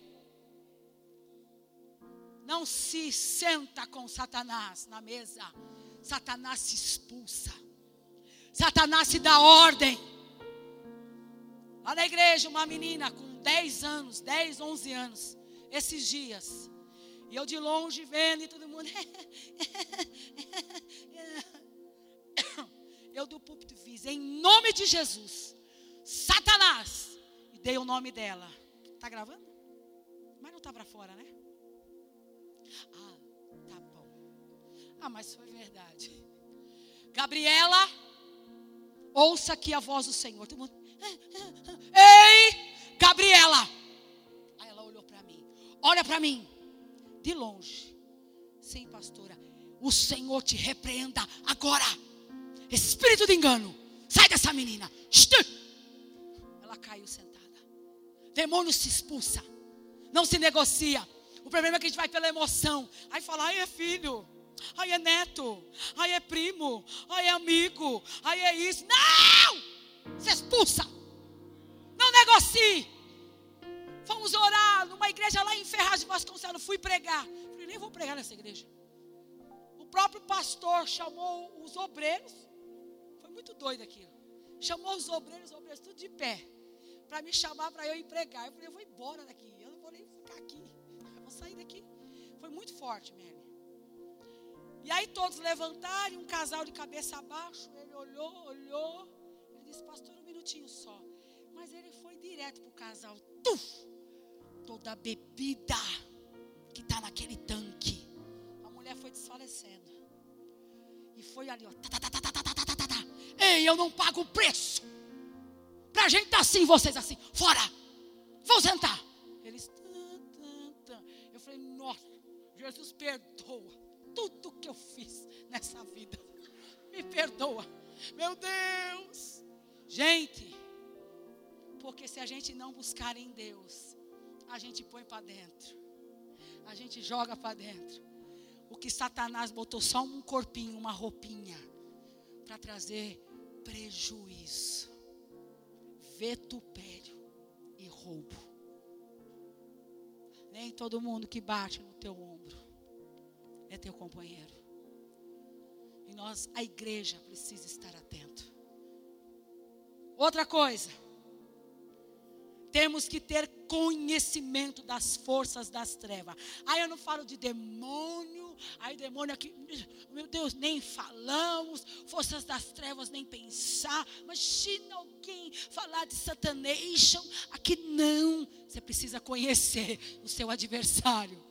Não se senta com Satanás na mesa. Satanás se expulsa. Satanás se dá ordem. Lá na igreja, uma menina com 10 anos, 10, 11 anos, esses dias. E eu de longe vendo e todo mundo. eu do púlpito fiz, em nome de Jesus, Satanás, e dei o nome dela. Está gravando? Mas não está para fora, né? Ah, tá bom. Ah, mas foi verdade. Gabriela, ouça aqui a voz do Senhor. Todo mundo, Ei, Gabriela. Aí ela olhou para mim. Olha para mim. De longe. Sim, pastora. O Senhor te repreenda agora. Espírito de engano. Sai dessa menina. Ela caiu sentada. Demônio se expulsa. Não se negocia. O problema é que a gente vai pela emoção. Aí fala, ai é filho. Ai é neto. Ai é primo. Ai é amigo. Ai é isso. Não! Se expulsa. Não negocie. Fomos orar numa igreja lá em Ferraz de Vasconcelos. Fui pregar. Falei, nem vou pregar nessa igreja. O próprio pastor chamou os obreiros. Foi muito doido aquilo. Chamou os obreiros, os obreiros tudo de pé. Para me chamar para eu ir pregar. Eu falei, eu vou embora daqui. Eu não vou nem ficar aqui. Eu vou sair daqui. Foi muito forte, Mary. E aí todos levantaram, um casal de cabeça abaixo. Ele olhou, olhou. Ele disse, pastor, um minutinho só. Mas ele foi direto para o casal. Tuf! Toda a bebida que está naquele tanque. A mulher foi desfalecendo. E foi ali, ó. Tá, tá, tá, Ei, eu não pago o preço. Pra gente tá assim, vocês assim. Fora! Vão sentar. Eles. Eu falei, nossa, Jesus perdoa tudo que eu fiz nessa vida. Me perdoa. Meu Deus. Gente, porque se a gente não buscar em Deus, a gente põe para dentro. A gente joga para dentro. O que Satanás botou só um corpinho, uma roupinha, para trazer prejuízo, vetupério e roubo. Nem todo mundo que bate no teu ombro é teu companheiro. E nós, a igreja, precisa estar atento. Outra coisa, temos que ter conhecimento das forças das trevas. Aí eu não falo de demônio, aí demônio aqui, meu Deus, nem falamos, forças das trevas nem pensar. Imagina alguém falar de satanation, aqui não. Você precisa conhecer o seu adversário.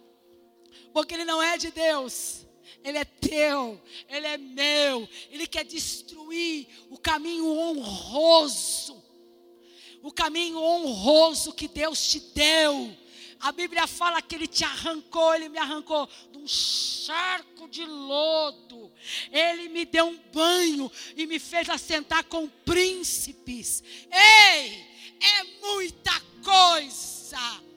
Porque ele não é de Deus. Ele é teu, ele é meu. Ele quer destruir o caminho honroso o caminho honroso que Deus te deu. A Bíblia fala que Ele te arrancou, Ele me arrancou de um charco de lodo. Ele me deu um banho e me fez assentar com príncipes. Ei, é muita coisa.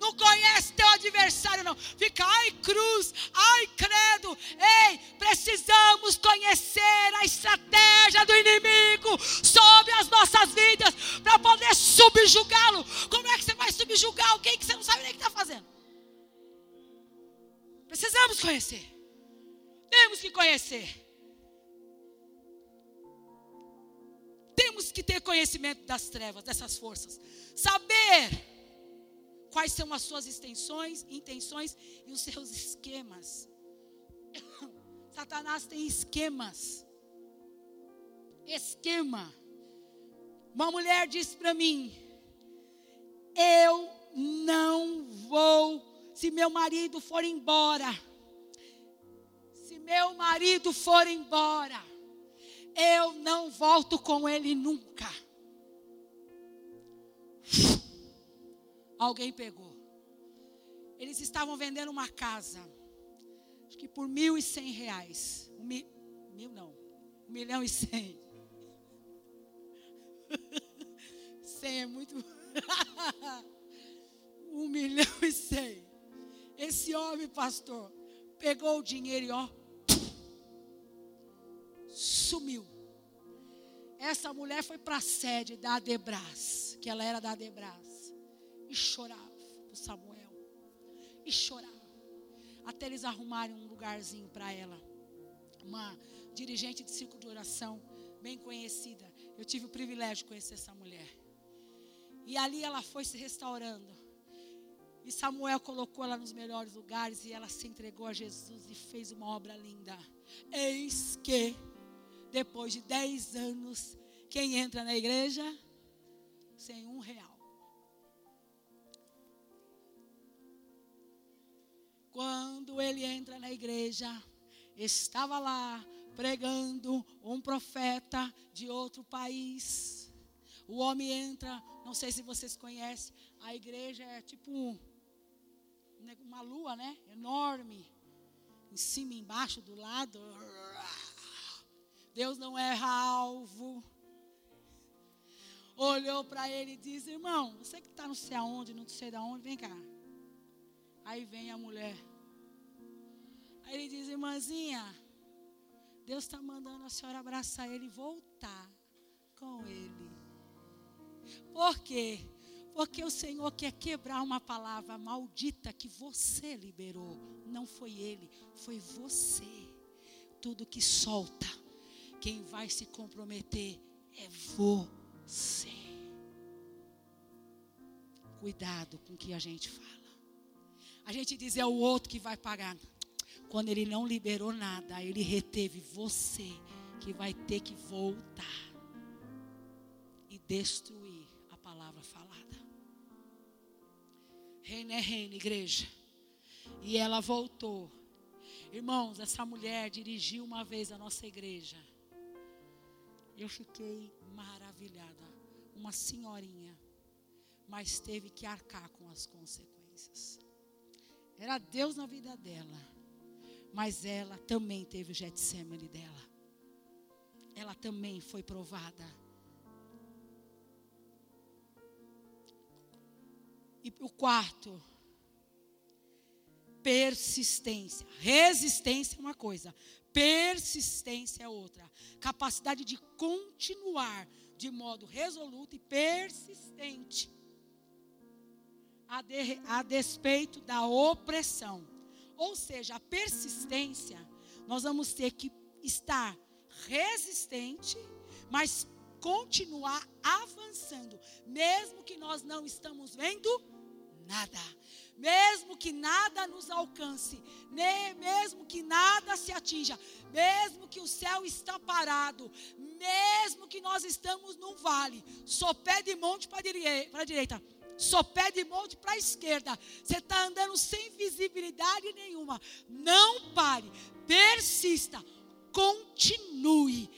Não conhece teu adversário, não. Fica, ai cruz, ai credo. Ei, precisamos conhecer a estratégia do inimigo sobre as nossas vidas para poder subjugá-lo. Subjugar alguém que você não sabe nem o que está fazendo? Precisamos conhecer. Temos que conhecer. Temos que ter conhecimento das trevas, dessas forças. Saber quais são as suas extensões, intenções e os seus esquemas. Satanás tem esquemas. Esquema. Uma mulher disse para mim: Eu não vou, se meu marido for embora. Se meu marido for embora, eu não volto com ele nunca. alguém pegou. Eles estavam vendendo uma casa, acho que por mil e cem reais. Um mi, mil não, um milhão e cem. Cem é muito. um milhão e cem. Esse homem, pastor, pegou o dinheiro e ó, sumiu. Essa mulher foi para a sede da Adebras, que ela era da Adebras e chorava por Samuel. E chorava. Até eles arrumarem um lugarzinho para ela. Uma dirigente de ciclo de oração, bem conhecida. Eu tive o privilégio de conhecer essa mulher. E ali ela foi se restaurando. E Samuel colocou ela nos melhores lugares e ela se entregou a Jesus e fez uma obra linda. Eis que, depois de dez anos, quem entra na igreja? Sem um real. quando ele entra na igreja, estava lá pregando um profeta de outro país. O homem entra, não sei se vocês conhecem, a igreja é tipo uma lua, né? Enorme. Em cima, embaixo, do lado. Deus não erra alvo. Olhou para ele e disse: Irmão, você que está não sei aonde, não sei de onde, vem cá. Aí vem a mulher. Aí ele diz: Irmãzinha, Deus está mandando a senhora abraçar ele e voltar com ele. Por quê? Porque o Senhor quer quebrar uma palavra maldita que você liberou. Não foi ele, foi você. Tudo que solta, quem vai se comprometer é você. Cuidado com o que a gente fala. A gente diz é o outro que vai pagar. Quando ele não liberou nada, ele reteve você que vai ter que voltar e destruir palavra falada. Reino é reino, igreja. E ela voltou. Irmãos, essa mulher dirigiu uma vez a nossa igreja. Eu fiquei maravilhada. Uma senhorinha. Mas teve que arcar com as consequências. Era Deus na vida dela. Mas ela também teve o Getsemane dela. Ela também foi provada. E o quarto, persistência. Resistência é uma coisa, persistência é outra. Capacidade de continuar de modo resoluto e persistente, a, de, a despeito da opressão. Ou seja, a persistência, nós vamos ter que estar resistente, mas continuar avançando, mesmo que nós não estamos vendo nada, mesmo que nada nos alcance, nem mesmo que nada se atinja, mesmo que o céu está parado, mesmo que nós estamos num vale, só pé de monte para a direita, só pé de monte para a esquerda. Você está andando sem visibilidade nenhuma. Não pare, persista, continue,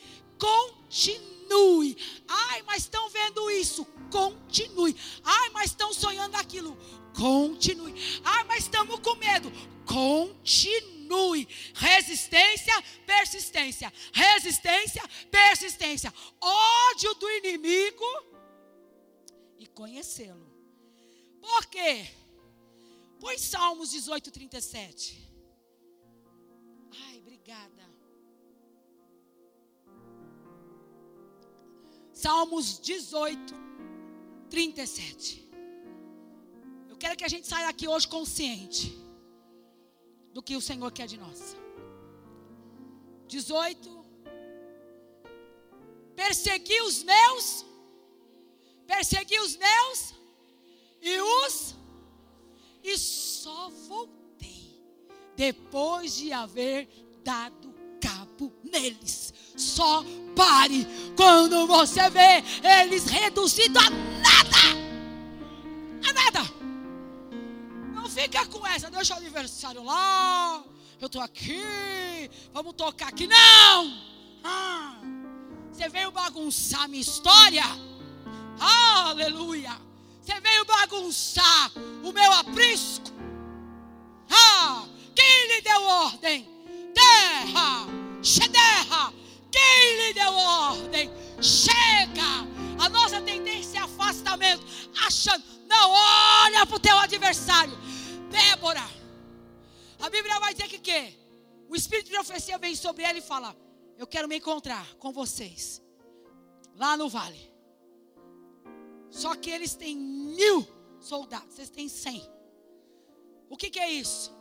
continue. Ai, mas estão vendo isso? Continue. Ai, mas estão sonhando aquilo? Continue. Ai, mas estamos com medo? Continue. Resistência, persistência. Resistência, persistência. Ódio do inimigo e conhecê-lo. Por quê? Põe Salmos 18, 37. Ai, obrigada. Salmos 18, 37. Eu quero que a gente saia daqui hoje consciente do que o Senhor quer de nós. 18. Persegui os meus, persegui os meus e os e só voltei depois de haver dado cabo neles. Só pare quando você vê eles reduzidos a nada. A nada. Não fica com essa, deixa o aniversário lá. Eu estou aqui, vamos tocar aqui. Não! Ah, você veio bagunçar minha história. Aleluia! Você veio bagunçar o meu aprisco. Ah, quem lhe deu ordem? Terra, terra, quem lhe deu ordem? Chega. A nossa tendência é afastamento, achando, não olha para o teu adversário. Débora, a Bíblia vai dizer que que? O espírito de profecia vem sobre ela e fala: Eu quero me encontrar com vocês lá no vale. Só que eles têm mil soldados, vocês têm cem. O que, que é isso?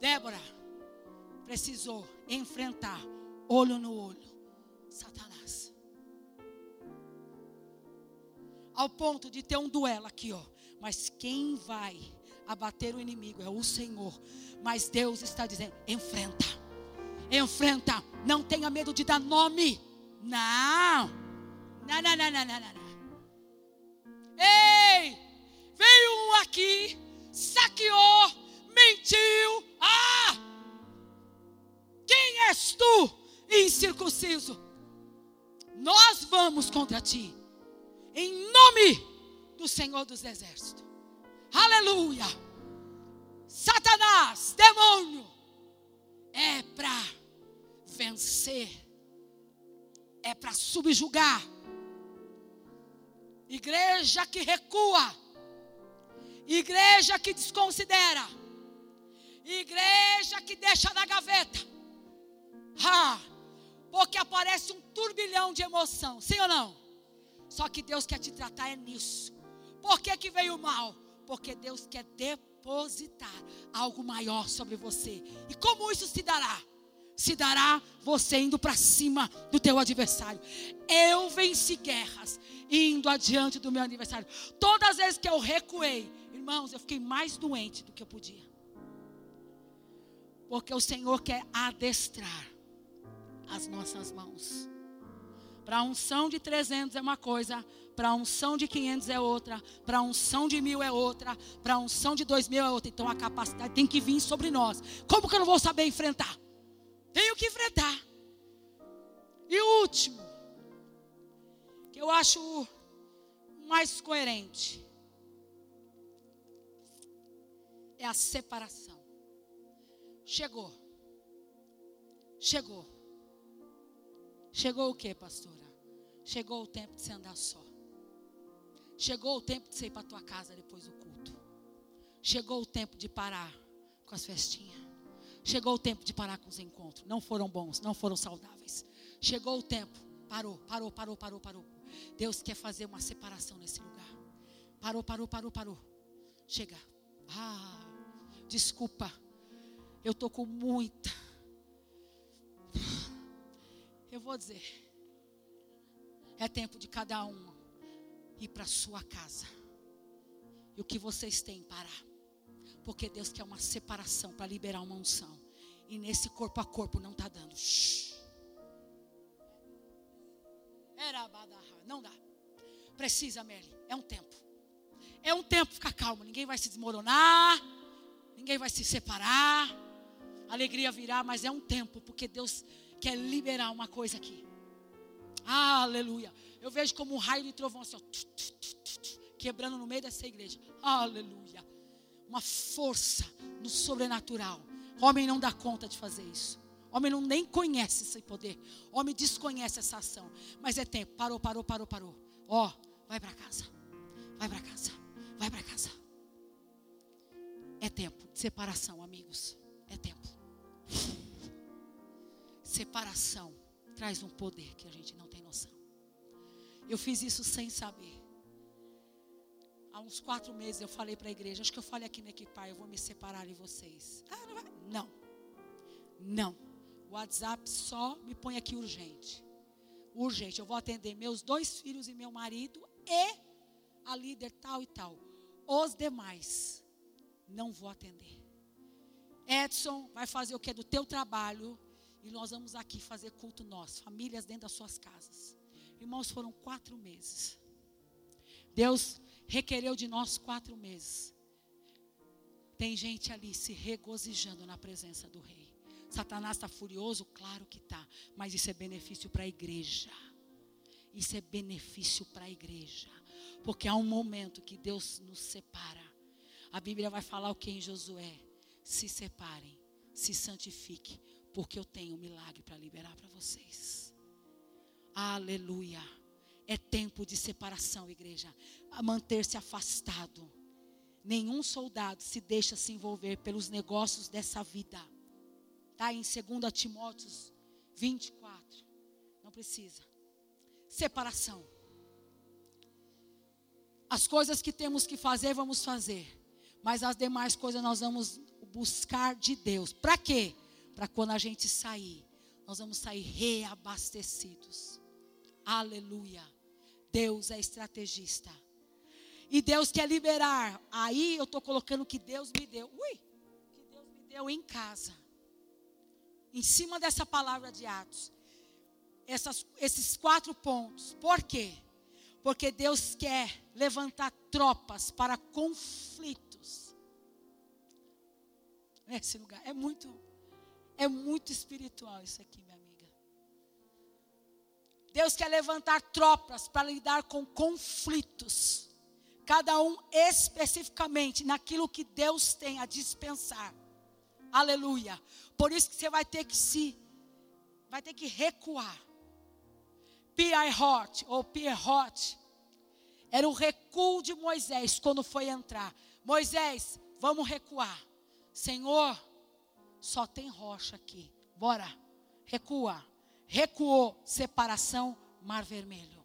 Débora precisou enfrentar, olho no olho, Satanás. Ao ponto de ter um duelo aqui, ó. Mas quem vai abater o inimigo é o Senhor. Mas Deus está dizendo: enfrenta, enfrenta. Não tenha medo de dar nome. Não, não, não, não, não, não. não. Ei, veio um aqui, saqueou, mentiu. Ah, és tu incircunciso? Nós vamos contra ti, em nome do Senhor dos Exércitos. Aleluia! Satanás, demônio, é para vencer, é para subjugar. Igreja que recua, igreja que desconsidera, igreja que deixa na gaveta. Ah, porque aparece um turbilhão de emoção, sim ou não? Só que Deus quer te tratar é nisso. Por que, que veio o mal? Porque Deus quer depositar algo maior sobre você. E como isso se dará? Se dará você indo para cima do teu adversário. Eu venci guerras indo adiante do meu adversário. Todas as vezes que eu recuei, irmãos, eu fiquei mais doente do que eu podia. Porque o Senhor quer adestrar as nossas mãos. Para a unção de 300 é uma coisa, para a unção de 500 é outra, para a unção de mil é outra, para a unção de dois mil é outra. Então a capacidade tem que vir sobre nós. Como que eu não vou saber enfrentar? Tenho que enfrentar. E o último, que eu acho mais coerente, é a separação. Chegou. Chegou. Chegou o que, pastora? Chegou o tempo de você andar só. Chegou o tempo de você ir para tua casa depois do culto. Chegou o tempo de parar com as festinhas. Chegou o tempo de parar com os encontros. Não foram bons, não foram saudáveis. Chegou o tempo. Parou, parou, parou, parou, parou. Deus quer fazer uma separação nesse lugar. Parou, parou, parou, parou. Chega. Ah, desculpa. Eu estou com muita eu vou dizer. É tempo de cada um ir para sua casa. E o que vocês têm parar. Porque Deus quer uma separação para liberar uma unção. E nesse corpo a corpo não está dando. Não dá. Precisa, Meli. É um tempo. É um tempo, ficar calmo. Ninguém vai se desmoronar. Ninguém vai se separar. alegria virá, mas é um tempo. Porque Deus quer liberar uma coisa aqui. Aleluia. Eu vejo como um raio de trovão assim, ó, quebrando no meio dessa igreja. Aleluia. Uma força no sobrenatural. Homem não dá conta de fazer isso. Homem não nem conhece esse poder. Homem desconhece essa ação. Mas é tempo. Parou, parou, parou, parou. Ó, vai para casa. Vai para casa. Vai para casa. É tempo de separação, amigos. É tempo. Separação traz um poder que a gente não tem noção. Eu fiz isso sem saber. Há uns quatro meses eu falei para a igreja, acho que eu falei aqui na equipar, eu vou me separar de vocês. Ah, não vai? Não. Não. O WhatsApp só me põe aqui urgente. Urgente. Eu vou atender meus dois filhos e meu marido e a líder tal e tal. Os demais não vou atender. Edson vai fazer o que do teu trabalho e nós vamos aqui fazer culto nós, famílias dentro das suas casas. Irmãos, foram quatro meses. Deus requereu de nós quatro meses. Tem gente ali se regozijando na presença do rei. Satanás está furioso? Claro que está. Mas isso é benefício para a igreja. Isso é benefício para a igreja. Porque há um momento que Deus nos separa. A Bíblia vai falar o que em Josué? Se separem, se santifiquem, porque eu tenho um milagre para liberar para vocês. Aleluia. É tempo de separação, igreja. Manter-se afastado. Nenhum soldado se deixa se envolver pelos negócios dessa vida. Está em 2 Timóteo 24. Não precisa. Separação. As coisas que temos que fazer, vamos fazer. Mas as demais coisas nós vamos buscar de Deus. Para quê? Para quando a gente sair, nós vamos sair reabastecidos. Aleluia. Deus é estrategista. E Deus quer liberar. Aí eu estou colocando o que Deus me deu. Ui! Que Deus me deu em casa. Em cima dessa palavra de Atos. Essas, esses quatro pontos. Por quê? Porque Deus quer levantar tropas para conflitos. Nesse lugar. É muito É muito espiritual isso aqui, minha amiga. Deus quer levantar tropas para lidar com conflitos. Cada um especificamente naquilo que Deus tem a dispensar. Aleluia. Por isso que você vai ter que se vai ter que recuar. Pierrot ou Pierrot era o recuo de Moisés quando foi entrar. Moisés, vamos recuar. Senhor, só tem rocha aqui. Bora. Recua. Recuou. Separação, mar vermelho.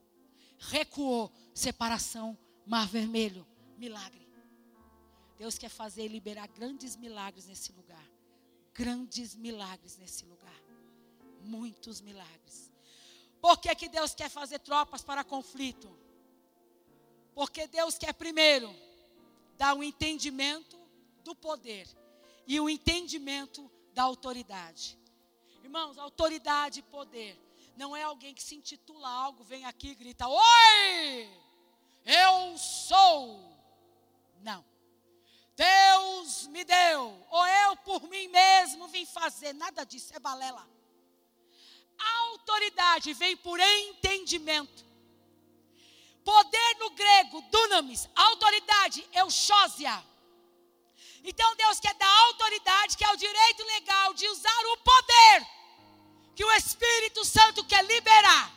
Recuou. Separação, mar vermelho. Milagre. Deus quer fazer e liberar grandes milagres nesse lugar. Grandes milagres nesse lugar. Muitos milagres. Por que, que Deus quer fazer tropas para conflito? Porque Deus quer primeiro dar um entendimento do poder e o entendimento da autoridade. Irmãos, autoridade e poder não é alguém que se intitula algo, vem aqui e grita: Oi! Eu sou. Não. Deus me deu, ou eu por mim mesmo vim fazer. Nada disso, é balela. A autoridade vem por entendimento. Poder no grego, dunamis, autoridade, euxósia então Deus quer dar autoridade, que é o direito legal de usar o poder que o Espírito Santo quer liberar.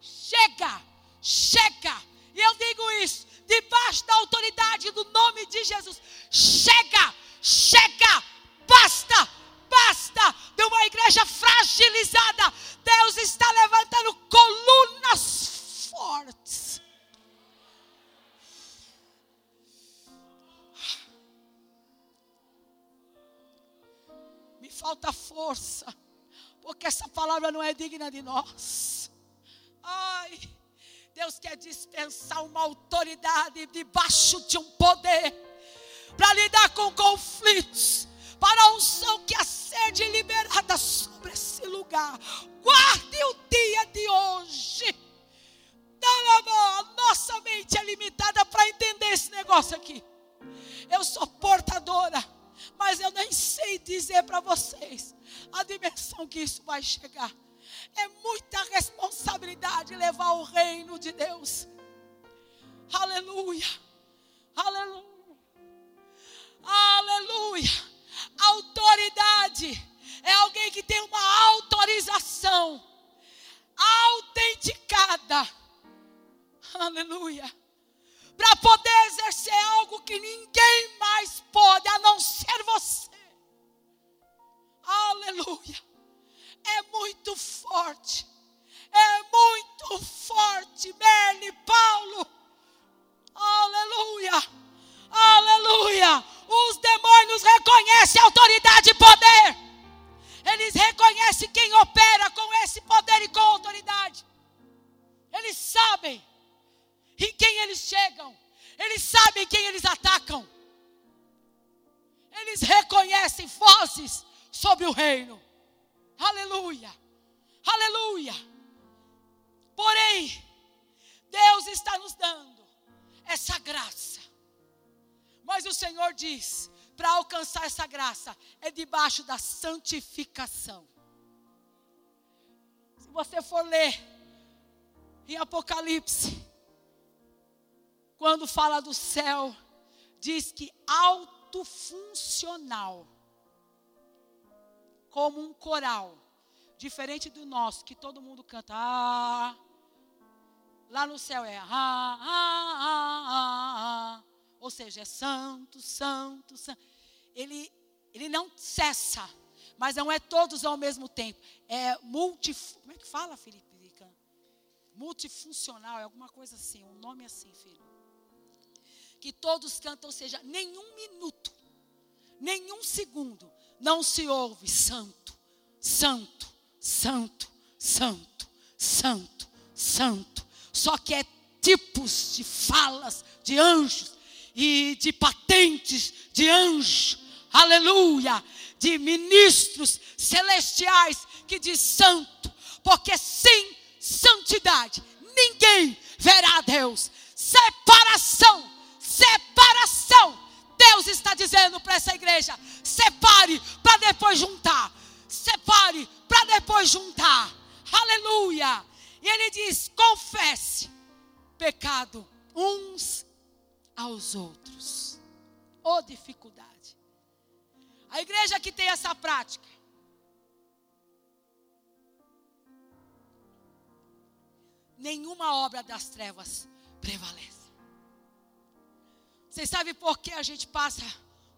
Chega, chega. E eu digo isso, debaixo da autoridade do nome de Jesus. Chega, chega, basta, basta de uma igreja fragilizada. Deus está levantando colunas fortes falta força, porque essa palavra não é digna de nós. Ai, Deus quer dispensar uma autoridade debaixo de um poder para lidar com conflitos, para a unção que a sede liberada sobre esse lugar. Guarde o dia de hoje. A nossa mente é limitada para entender esse negócio aqui. Eu sou portadora mas eu nem sei dizer para vocês a dimensão que isso vai chegar. É muita responsabilidade levar o reino de Deus. Aleluia. Aleluia. Aleluia. Autoridade é alguém que tem uma autorização autenticada. Aleluia para poder exercer algo que ninguém mais pode, a não ser você. Aleluia. É muito forte. É muito forte, Merle, Paulo. Debaixo da santificação. Se você for ler em Apocalipse, quando fala do céu, diz que autofuncional, como um coral, diferente do nosso, que todo mundo canta. Ah, lá no céu é ah, ah, ah, ah, ou seja, é santo, santo, santo. Ele, ele não cessa, mas não é todos ao mesmo tempo. É multi, como é que fala, Felipe? Multifuncional, é alguma coisa assim, um nome assim, filho que todos cantam, ou seja, nenhum minuto, nenhum segundo não se ouve santo, santo, santo, santo, santo, santo. Só que é tipos de falas de anjos e de patentes de anjos, aleluia, de ministros celestiais que diz santo, porque sem santidade ninguém verá Deus. Separação separação. Deus está dizendo para essa igreja: separe para depois juntar. separe para depois juntar. Aleluia. E ele diz: confesse pecado uns aos outros. Ô oh, dificuldade. A igreja que tem essa prática. Nenhuma obra das trevas prevalece. Vocês sabem por que a gente passa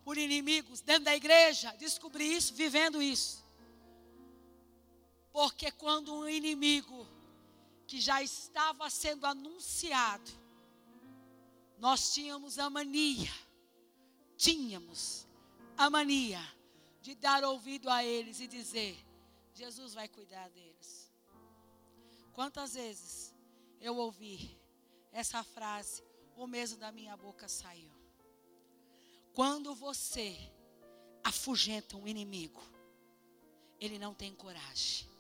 por inimigos dentro da igreja? Descobri isso vivendo isso. Porque quando um inimigo que já estava sendo anunciado, nós tínhamos a mania, tínhamos a mania de dar ouvido a eles e dizer: Jesus vai cuidar deles. Quantas vezes eu ouvi essa frase, o mesmo da minha boca saiu. Quando você afugenta um inimigo, ele não tem coragem.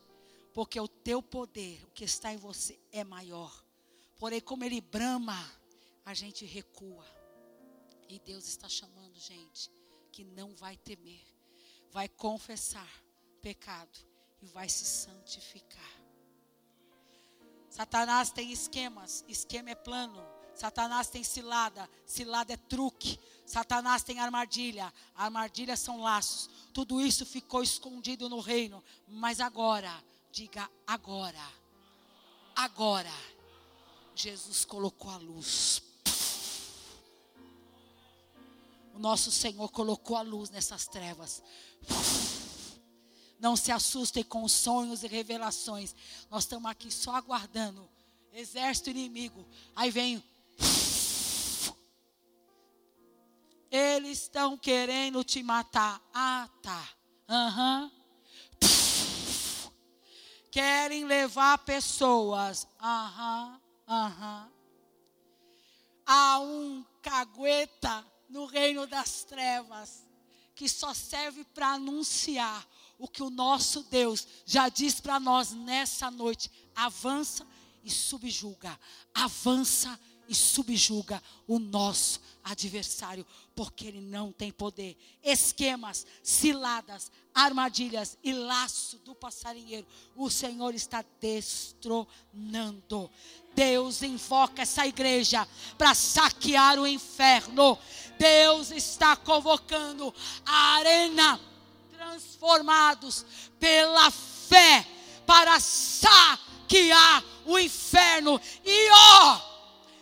Porque o teu poder, o que está em você, é maior. Porém, como ele brama, a gente recua. E Deus está chamando gente que não vai temer, vai confessar pecado e vai se santificar. Satanás tem esquemas, esquema é plano. Satanás tem cilada, cilada é truque. Satanás tem armadilha, armadilha são laços. Tudo isso ficou escondido no reino, mas agora Diga agora. Agora. Jesus colocou a luz. O nosso Senhor colocou a luz nessas trevas. Não se assustem com os sonhos e revelações. Nós estamos aqui só aguardando. Exército inimigo. Aí vem. Eles estão querendo te matar. Ah, tá. Aham. Uhum querem levar pessoas. Aham, aham. Há um cagueta no reino das trevas que só serve para anunciar o que o nosso Deus já diz para nós nessa noite. Avança e subjuga. Avança e subjuga o nosso adversário, porque ele não tem poder. Esquemas, ciladas, armadilhas e laço do passarinheiro, o Senhor está destronando. Deus invoca essa igreja para saquear o inferno. Deus está convocando a arena transformados pela fé para saquear o inferno. E ó,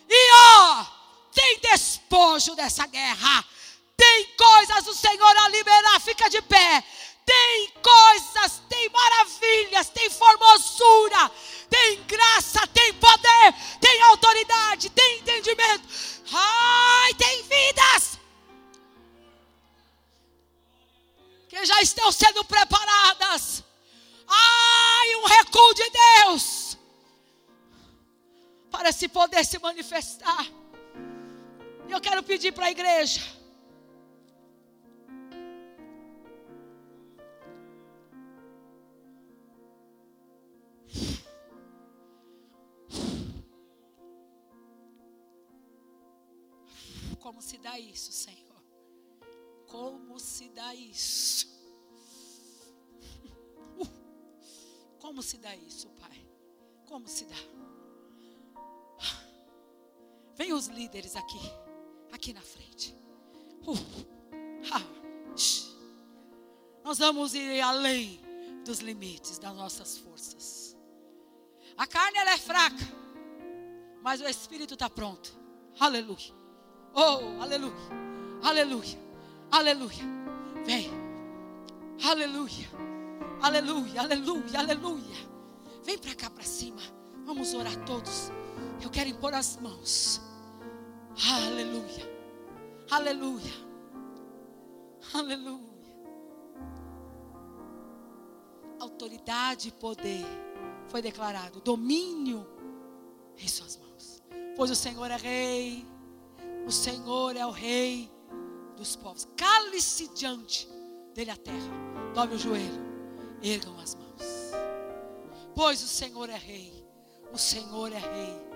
e ó, tem despojo dessa guerra. Tem coisas o Senhor a liberar, fica de pé. Tem coisas, tem maravilhas, tem formosura, tem graça, tem poder, tem autoridade, tem entendimento. Ai, tem vidas que já estão sendo preparadas. Ai, um recuo de Deus para esse poder se manifestar. Eu quero pedir para a igreja. Como se dá isso, Senhor? Como se dá isso? Como se dá isso, Pai? Como se dá? Vem os líderes aqui aqui na frente. Uh, Nós vamos ir além dos limites das nossas forças. A carne ela é fraca, mas o espírito está pronto. Aleluia. Oh, aleluia. Aleluia. Aleluia. Vem. Aleluia. Aleluia. Aleluia. Aleluia. Vem para cá para cima. Vamos orar todos. Eu quero impor as mãos. Aleluia. Aleluia. Aleluia. Autoridade e poder foi declarado. Domínio em suas mãos. Pois o Senhor é rei. O Senhor é o rei dos povos. Cale-se diante dele a terra. Dobre o joelho. Ergam as mãos. Pois o Senhor é rei. O Senhor é rei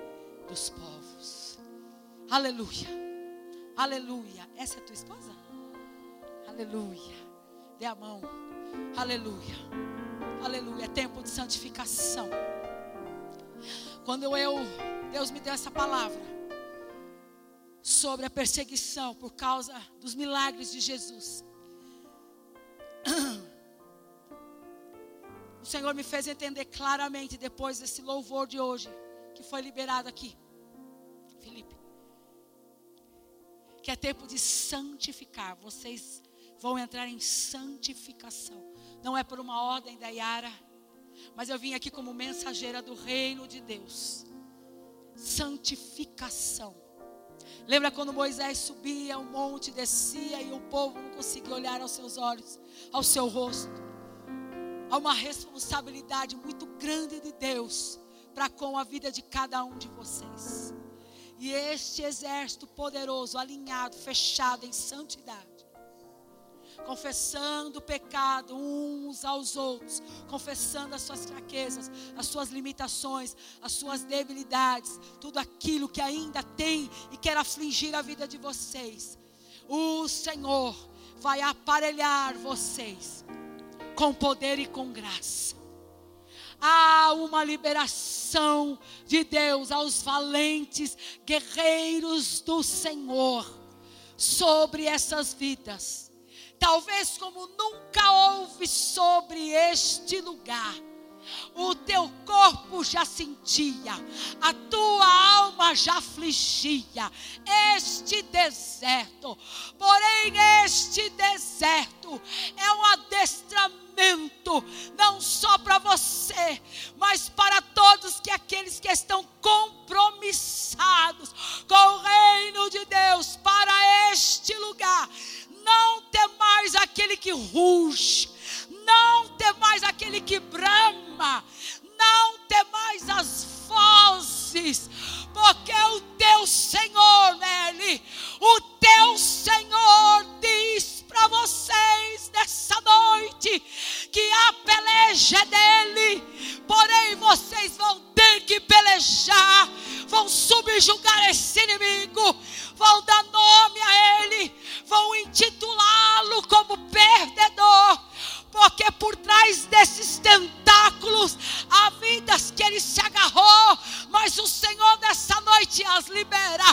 dos povos. Aleluia. Aleluia. Essa é tua esposa? Aleluia. Dê a mão. Aleluia. Aleluia. É tempo de santificação. Quando eu, Deus me deu essa palavra sobre a perseguição por causa dos milagres de Jesus. O Senhor me fez entender claramente depois desse louvor de hoje que foi liberado aqui. Felipe. Que é tempo de santificar. Vocês vão entrar em santificação. Não é por uma ordem da Yara, mas eu vim aqui como mensageira do reino de Deus. Santificação. Lembra quando Moisés subia o monte, descia e o povo não conseguia olhar aos seus olhos, ao seu rosto? Há uma responsabilidade muito grande de Deus para com a vida de cada um de vocês. E este exército poderoso, alinhado, fechado em santidade, confessando o pecado uns aos outros, confessando as suas fraquezas, as suas limitações, as suas debilidades, tudo aquilo que ainda tem e quer afligir a vida de vocês. O Senhor vai aparelhar vocês com poder e com graça. Há uma liberação de Deus aos valentes guerreiros do Senhor sobre essas vidas talvez como nunca houve sobre este lugar. O teu corpo já sentia, a tua alma já afligia este deserto. Porém, este deserto é um adestramento, não só para você, mas para todos que aqueles que estão compromissados com o reino de Deus para este lugar não temais aquele que ruge, não temais aquele que brama, não temais as vozes, porque o teu Senhor, Nelly, o teu Senhor diz para vocês nessa noite que a peleja é dele, porém vocês vão ter que pelejar, vão subjugar esse inimigo, vão dar nome a ele, vão intitulá-lo como perdedor, porque por trás desses tentáculos há vidas que ele se agarrou, mas o Senhor nessa noite as libera.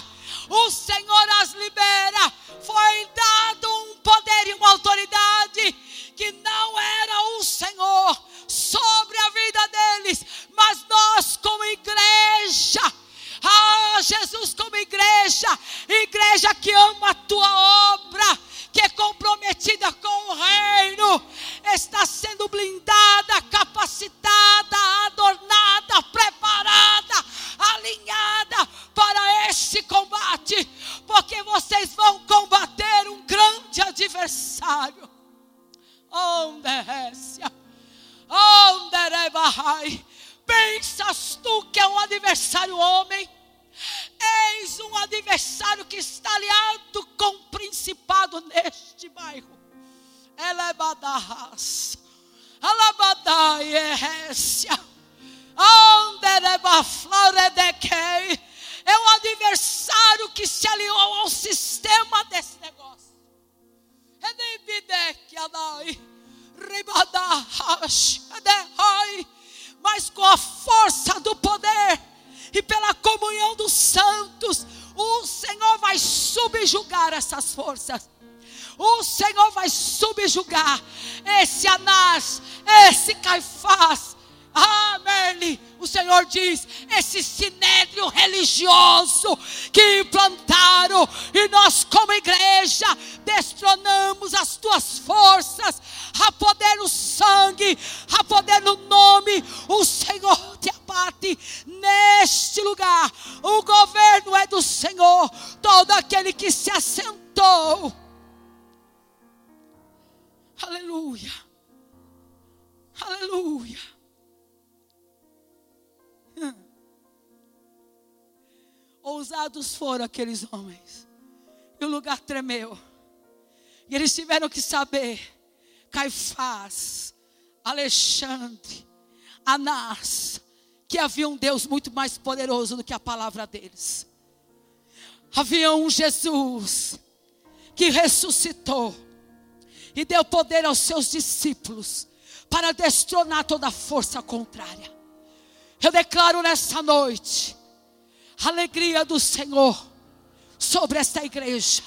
O Senhor as libera. Foi dado um poder e uma autoridade que não era o Senhor sobre a vida deles, mas nós, como igreja, ah, Jesus, como igreja, igreja que ama a tua obra, que é comprometida com o reino, está sendo blindada, capacitada, adornada, preparada, alinhada para esse combate, porque vocês vão combater um grande adversário. Onde é Onde é Pensas tu que é um adversário homem? Eis um adversário que está aliado com o principado neste bairro. Elebadas. Alabadaiécia. É um adversário que se aliou ao sistema desse negócio. Mas com a força do poder e pela comunhão dos santos, o Senhor vai subjugar essas forças. O Senhor vai subjugar esse Anás, esse Caifás. Amém. O Senhor diz: esse sinédrio religioso que implantaram, e nós, como igreja, destronamos as tuas forças, a poder no sangue, a poder no nome, o Senhor te abate neste lugar. O governo é do Senhor, todo aquele que se assentou. Aleluia. Aleluia. Ousados foram aqueles homens. E o lugar tremeu. E eles tiveram que saber Caifás, Alexandre, Anás, que havia um Deus muito mais poderoso do que a palavra deles. Havia um Jesus que ressuscitou e deu poder aos seus discípulos para destronar toda força contrária. Eu declaro nessa noite alegria do Senhor sobre esta igreja,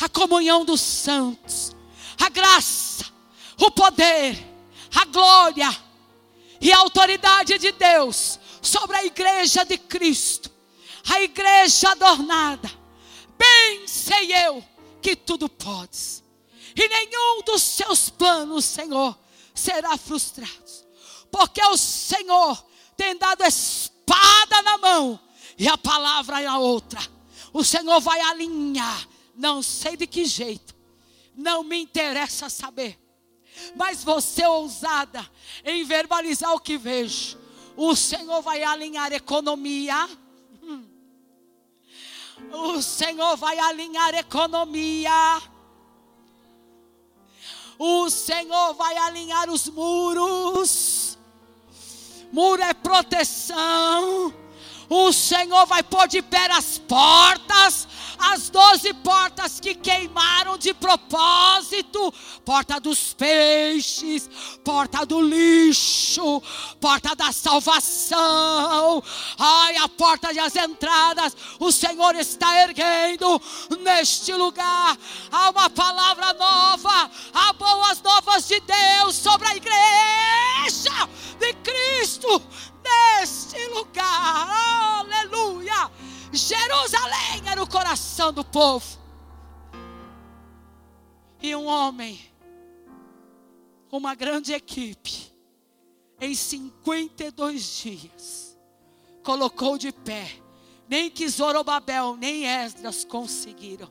a comunhão dos santos, a graça, o poder, a glória e a autoridade de Deus sobre a igreja de Cristo, a igreja adornada. Bem sei eu que tudo podes, e nenhum dos seus planos, Senhor, será frustrado, porque o Senhor tem dado espada na mão e a palavra na outra. O Senhor vai alinhar, não sei de que jeito, não me interessa saber, mas você ousada em verbalizar o que vejo. O Senhor vai alinhar economia. Hum. O Senhor vai alinhar economia. O Senhor vai alinhar os muros. Muro é proteção. O Senhor vai pôr de pé as portas as doze portas que queimaram de propósito: porta dos peixes, porta do lixo, porta da salvação, ai, a porta das entradas. O Senhor está erguendo neste lugar. Há uma palavra nova, há boas novas de Deus sobre a igreja de Cristo neste lugar. Aleluia. Jerusalém era o coração do povo. E um homem, uma grande equipe, em 52 dias, colocou de pé. Nem que Zorobabel, nem Esdras conseguiram,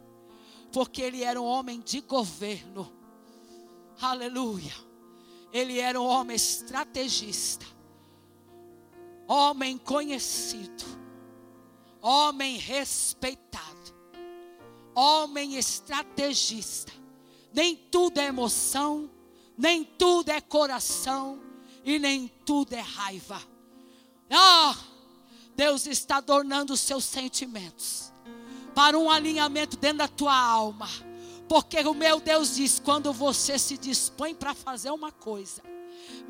porque ele era um homem de governo. Aleluia. Ele era um homem estrategista, homem conhecido homem respeitado, homem estrategista. Nem tudo é emoção, nem tudo é coração e nem tudo é raiva. Ah, Deus está adornando os seus sentimentos para um alinhamento dentro da tua alma. Porque o meu Deus diz: quando você se dispõe para fazer uma coisa,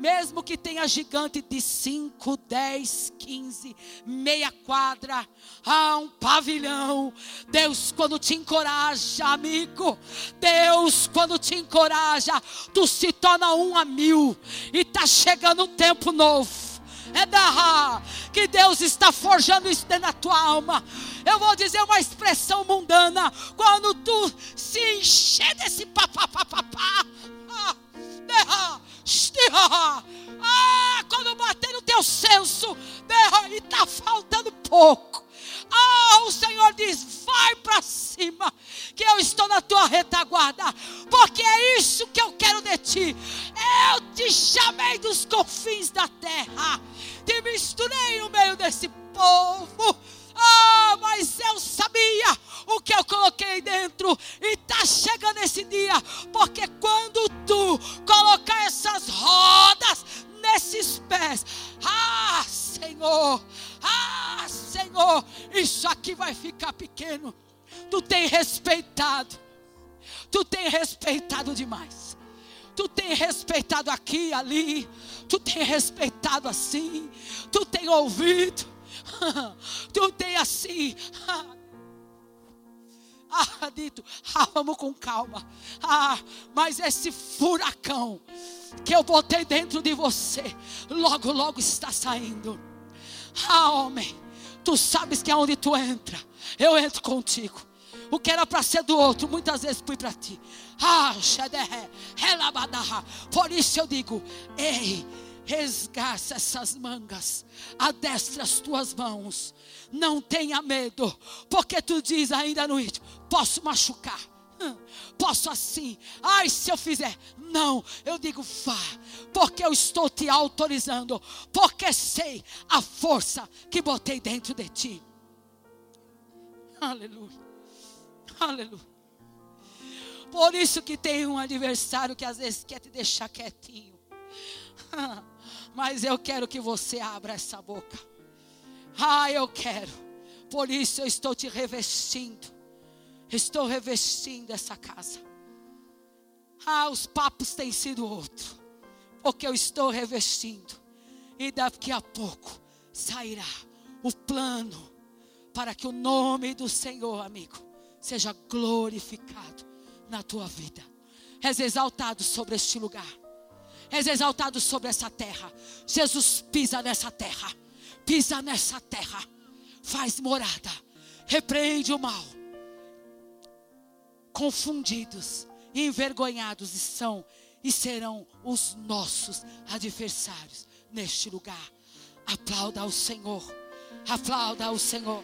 mesmo que tenha gigante de 5, 10, 15, meia quadra, ah, um pavilhão. Deus, quando te encoraja, amigo, Deus, quando te encoraja, tu se torna um a mil, e está chegando um tempo novo. É da que Deus está forjando isso dentro da tua alma. Eu vou dizer uma expressão mundana. Quando tu se encher desse papapá, ah, ah, quando bater no teu senso, e está faltando pouco. Ah, o Senhor diz: vai para cima, que eu estou na tua retaguarda, porque é isso que eu quero de ti. Eu te chamei dos confins da terra, te misturei no meio desse povo. Ah, mas eu sabia o que eu coloquei dentro. E está chegando esse dia. Porque quando tu colocar essas rodas nesses pés, ah, Senhor, ah, Senhor, isso aqui vai ficar pequeno. Tu tem respeitado. Tu tem respeitado demais. Tu tem respeitado aqui, ali. Tu tem respeitado assim. Tu tem ouvido. tu tem assim. Ah, dito, ah, vamos com calma. Ah, mas esse furacão que eu botei dentro de você, logo, logo está saindo. Ah, homem, tu sabes que aonde tu entra, eu entro contigo. O que era para ser do outro, muitas vezes fui para ti. Ah, Por isso eu digo: ei, Resgaça essas mangas, adestra as tuas mãos, não tenha medo, porque tu diz ainda no íntimo: posso machucar, hum, posso assim, ai, se eu fizer, não, eu digo vá, porque eu estou te autorizando, porque sei a força que botei dentro de ti. Aleluia, aleluia. Por isso que tem um adversário que às vezes quer te deixar quietinho. Mas eu quero que você abra essa boca. Ah, eu quero. Por isso eu estou te revestindo. Estou revestindo essa casa. Ah, os papos têm sido outro. Porque eu estou revestindo. E daqui a pouco sairá o plano para que o nome do Senhor, amigo, seja glorificado na tua vida. És exaltado sobre este lugar. És exaltado sobre essa terra. Jesus pisa nessa terra. Pisa nessa terra. Faz morada. Repreende o mal. Confundidos, envergonhados são e serão os nossos adversários neste lugar. Aplauda ao Senhor. Aplauda ao Senhor.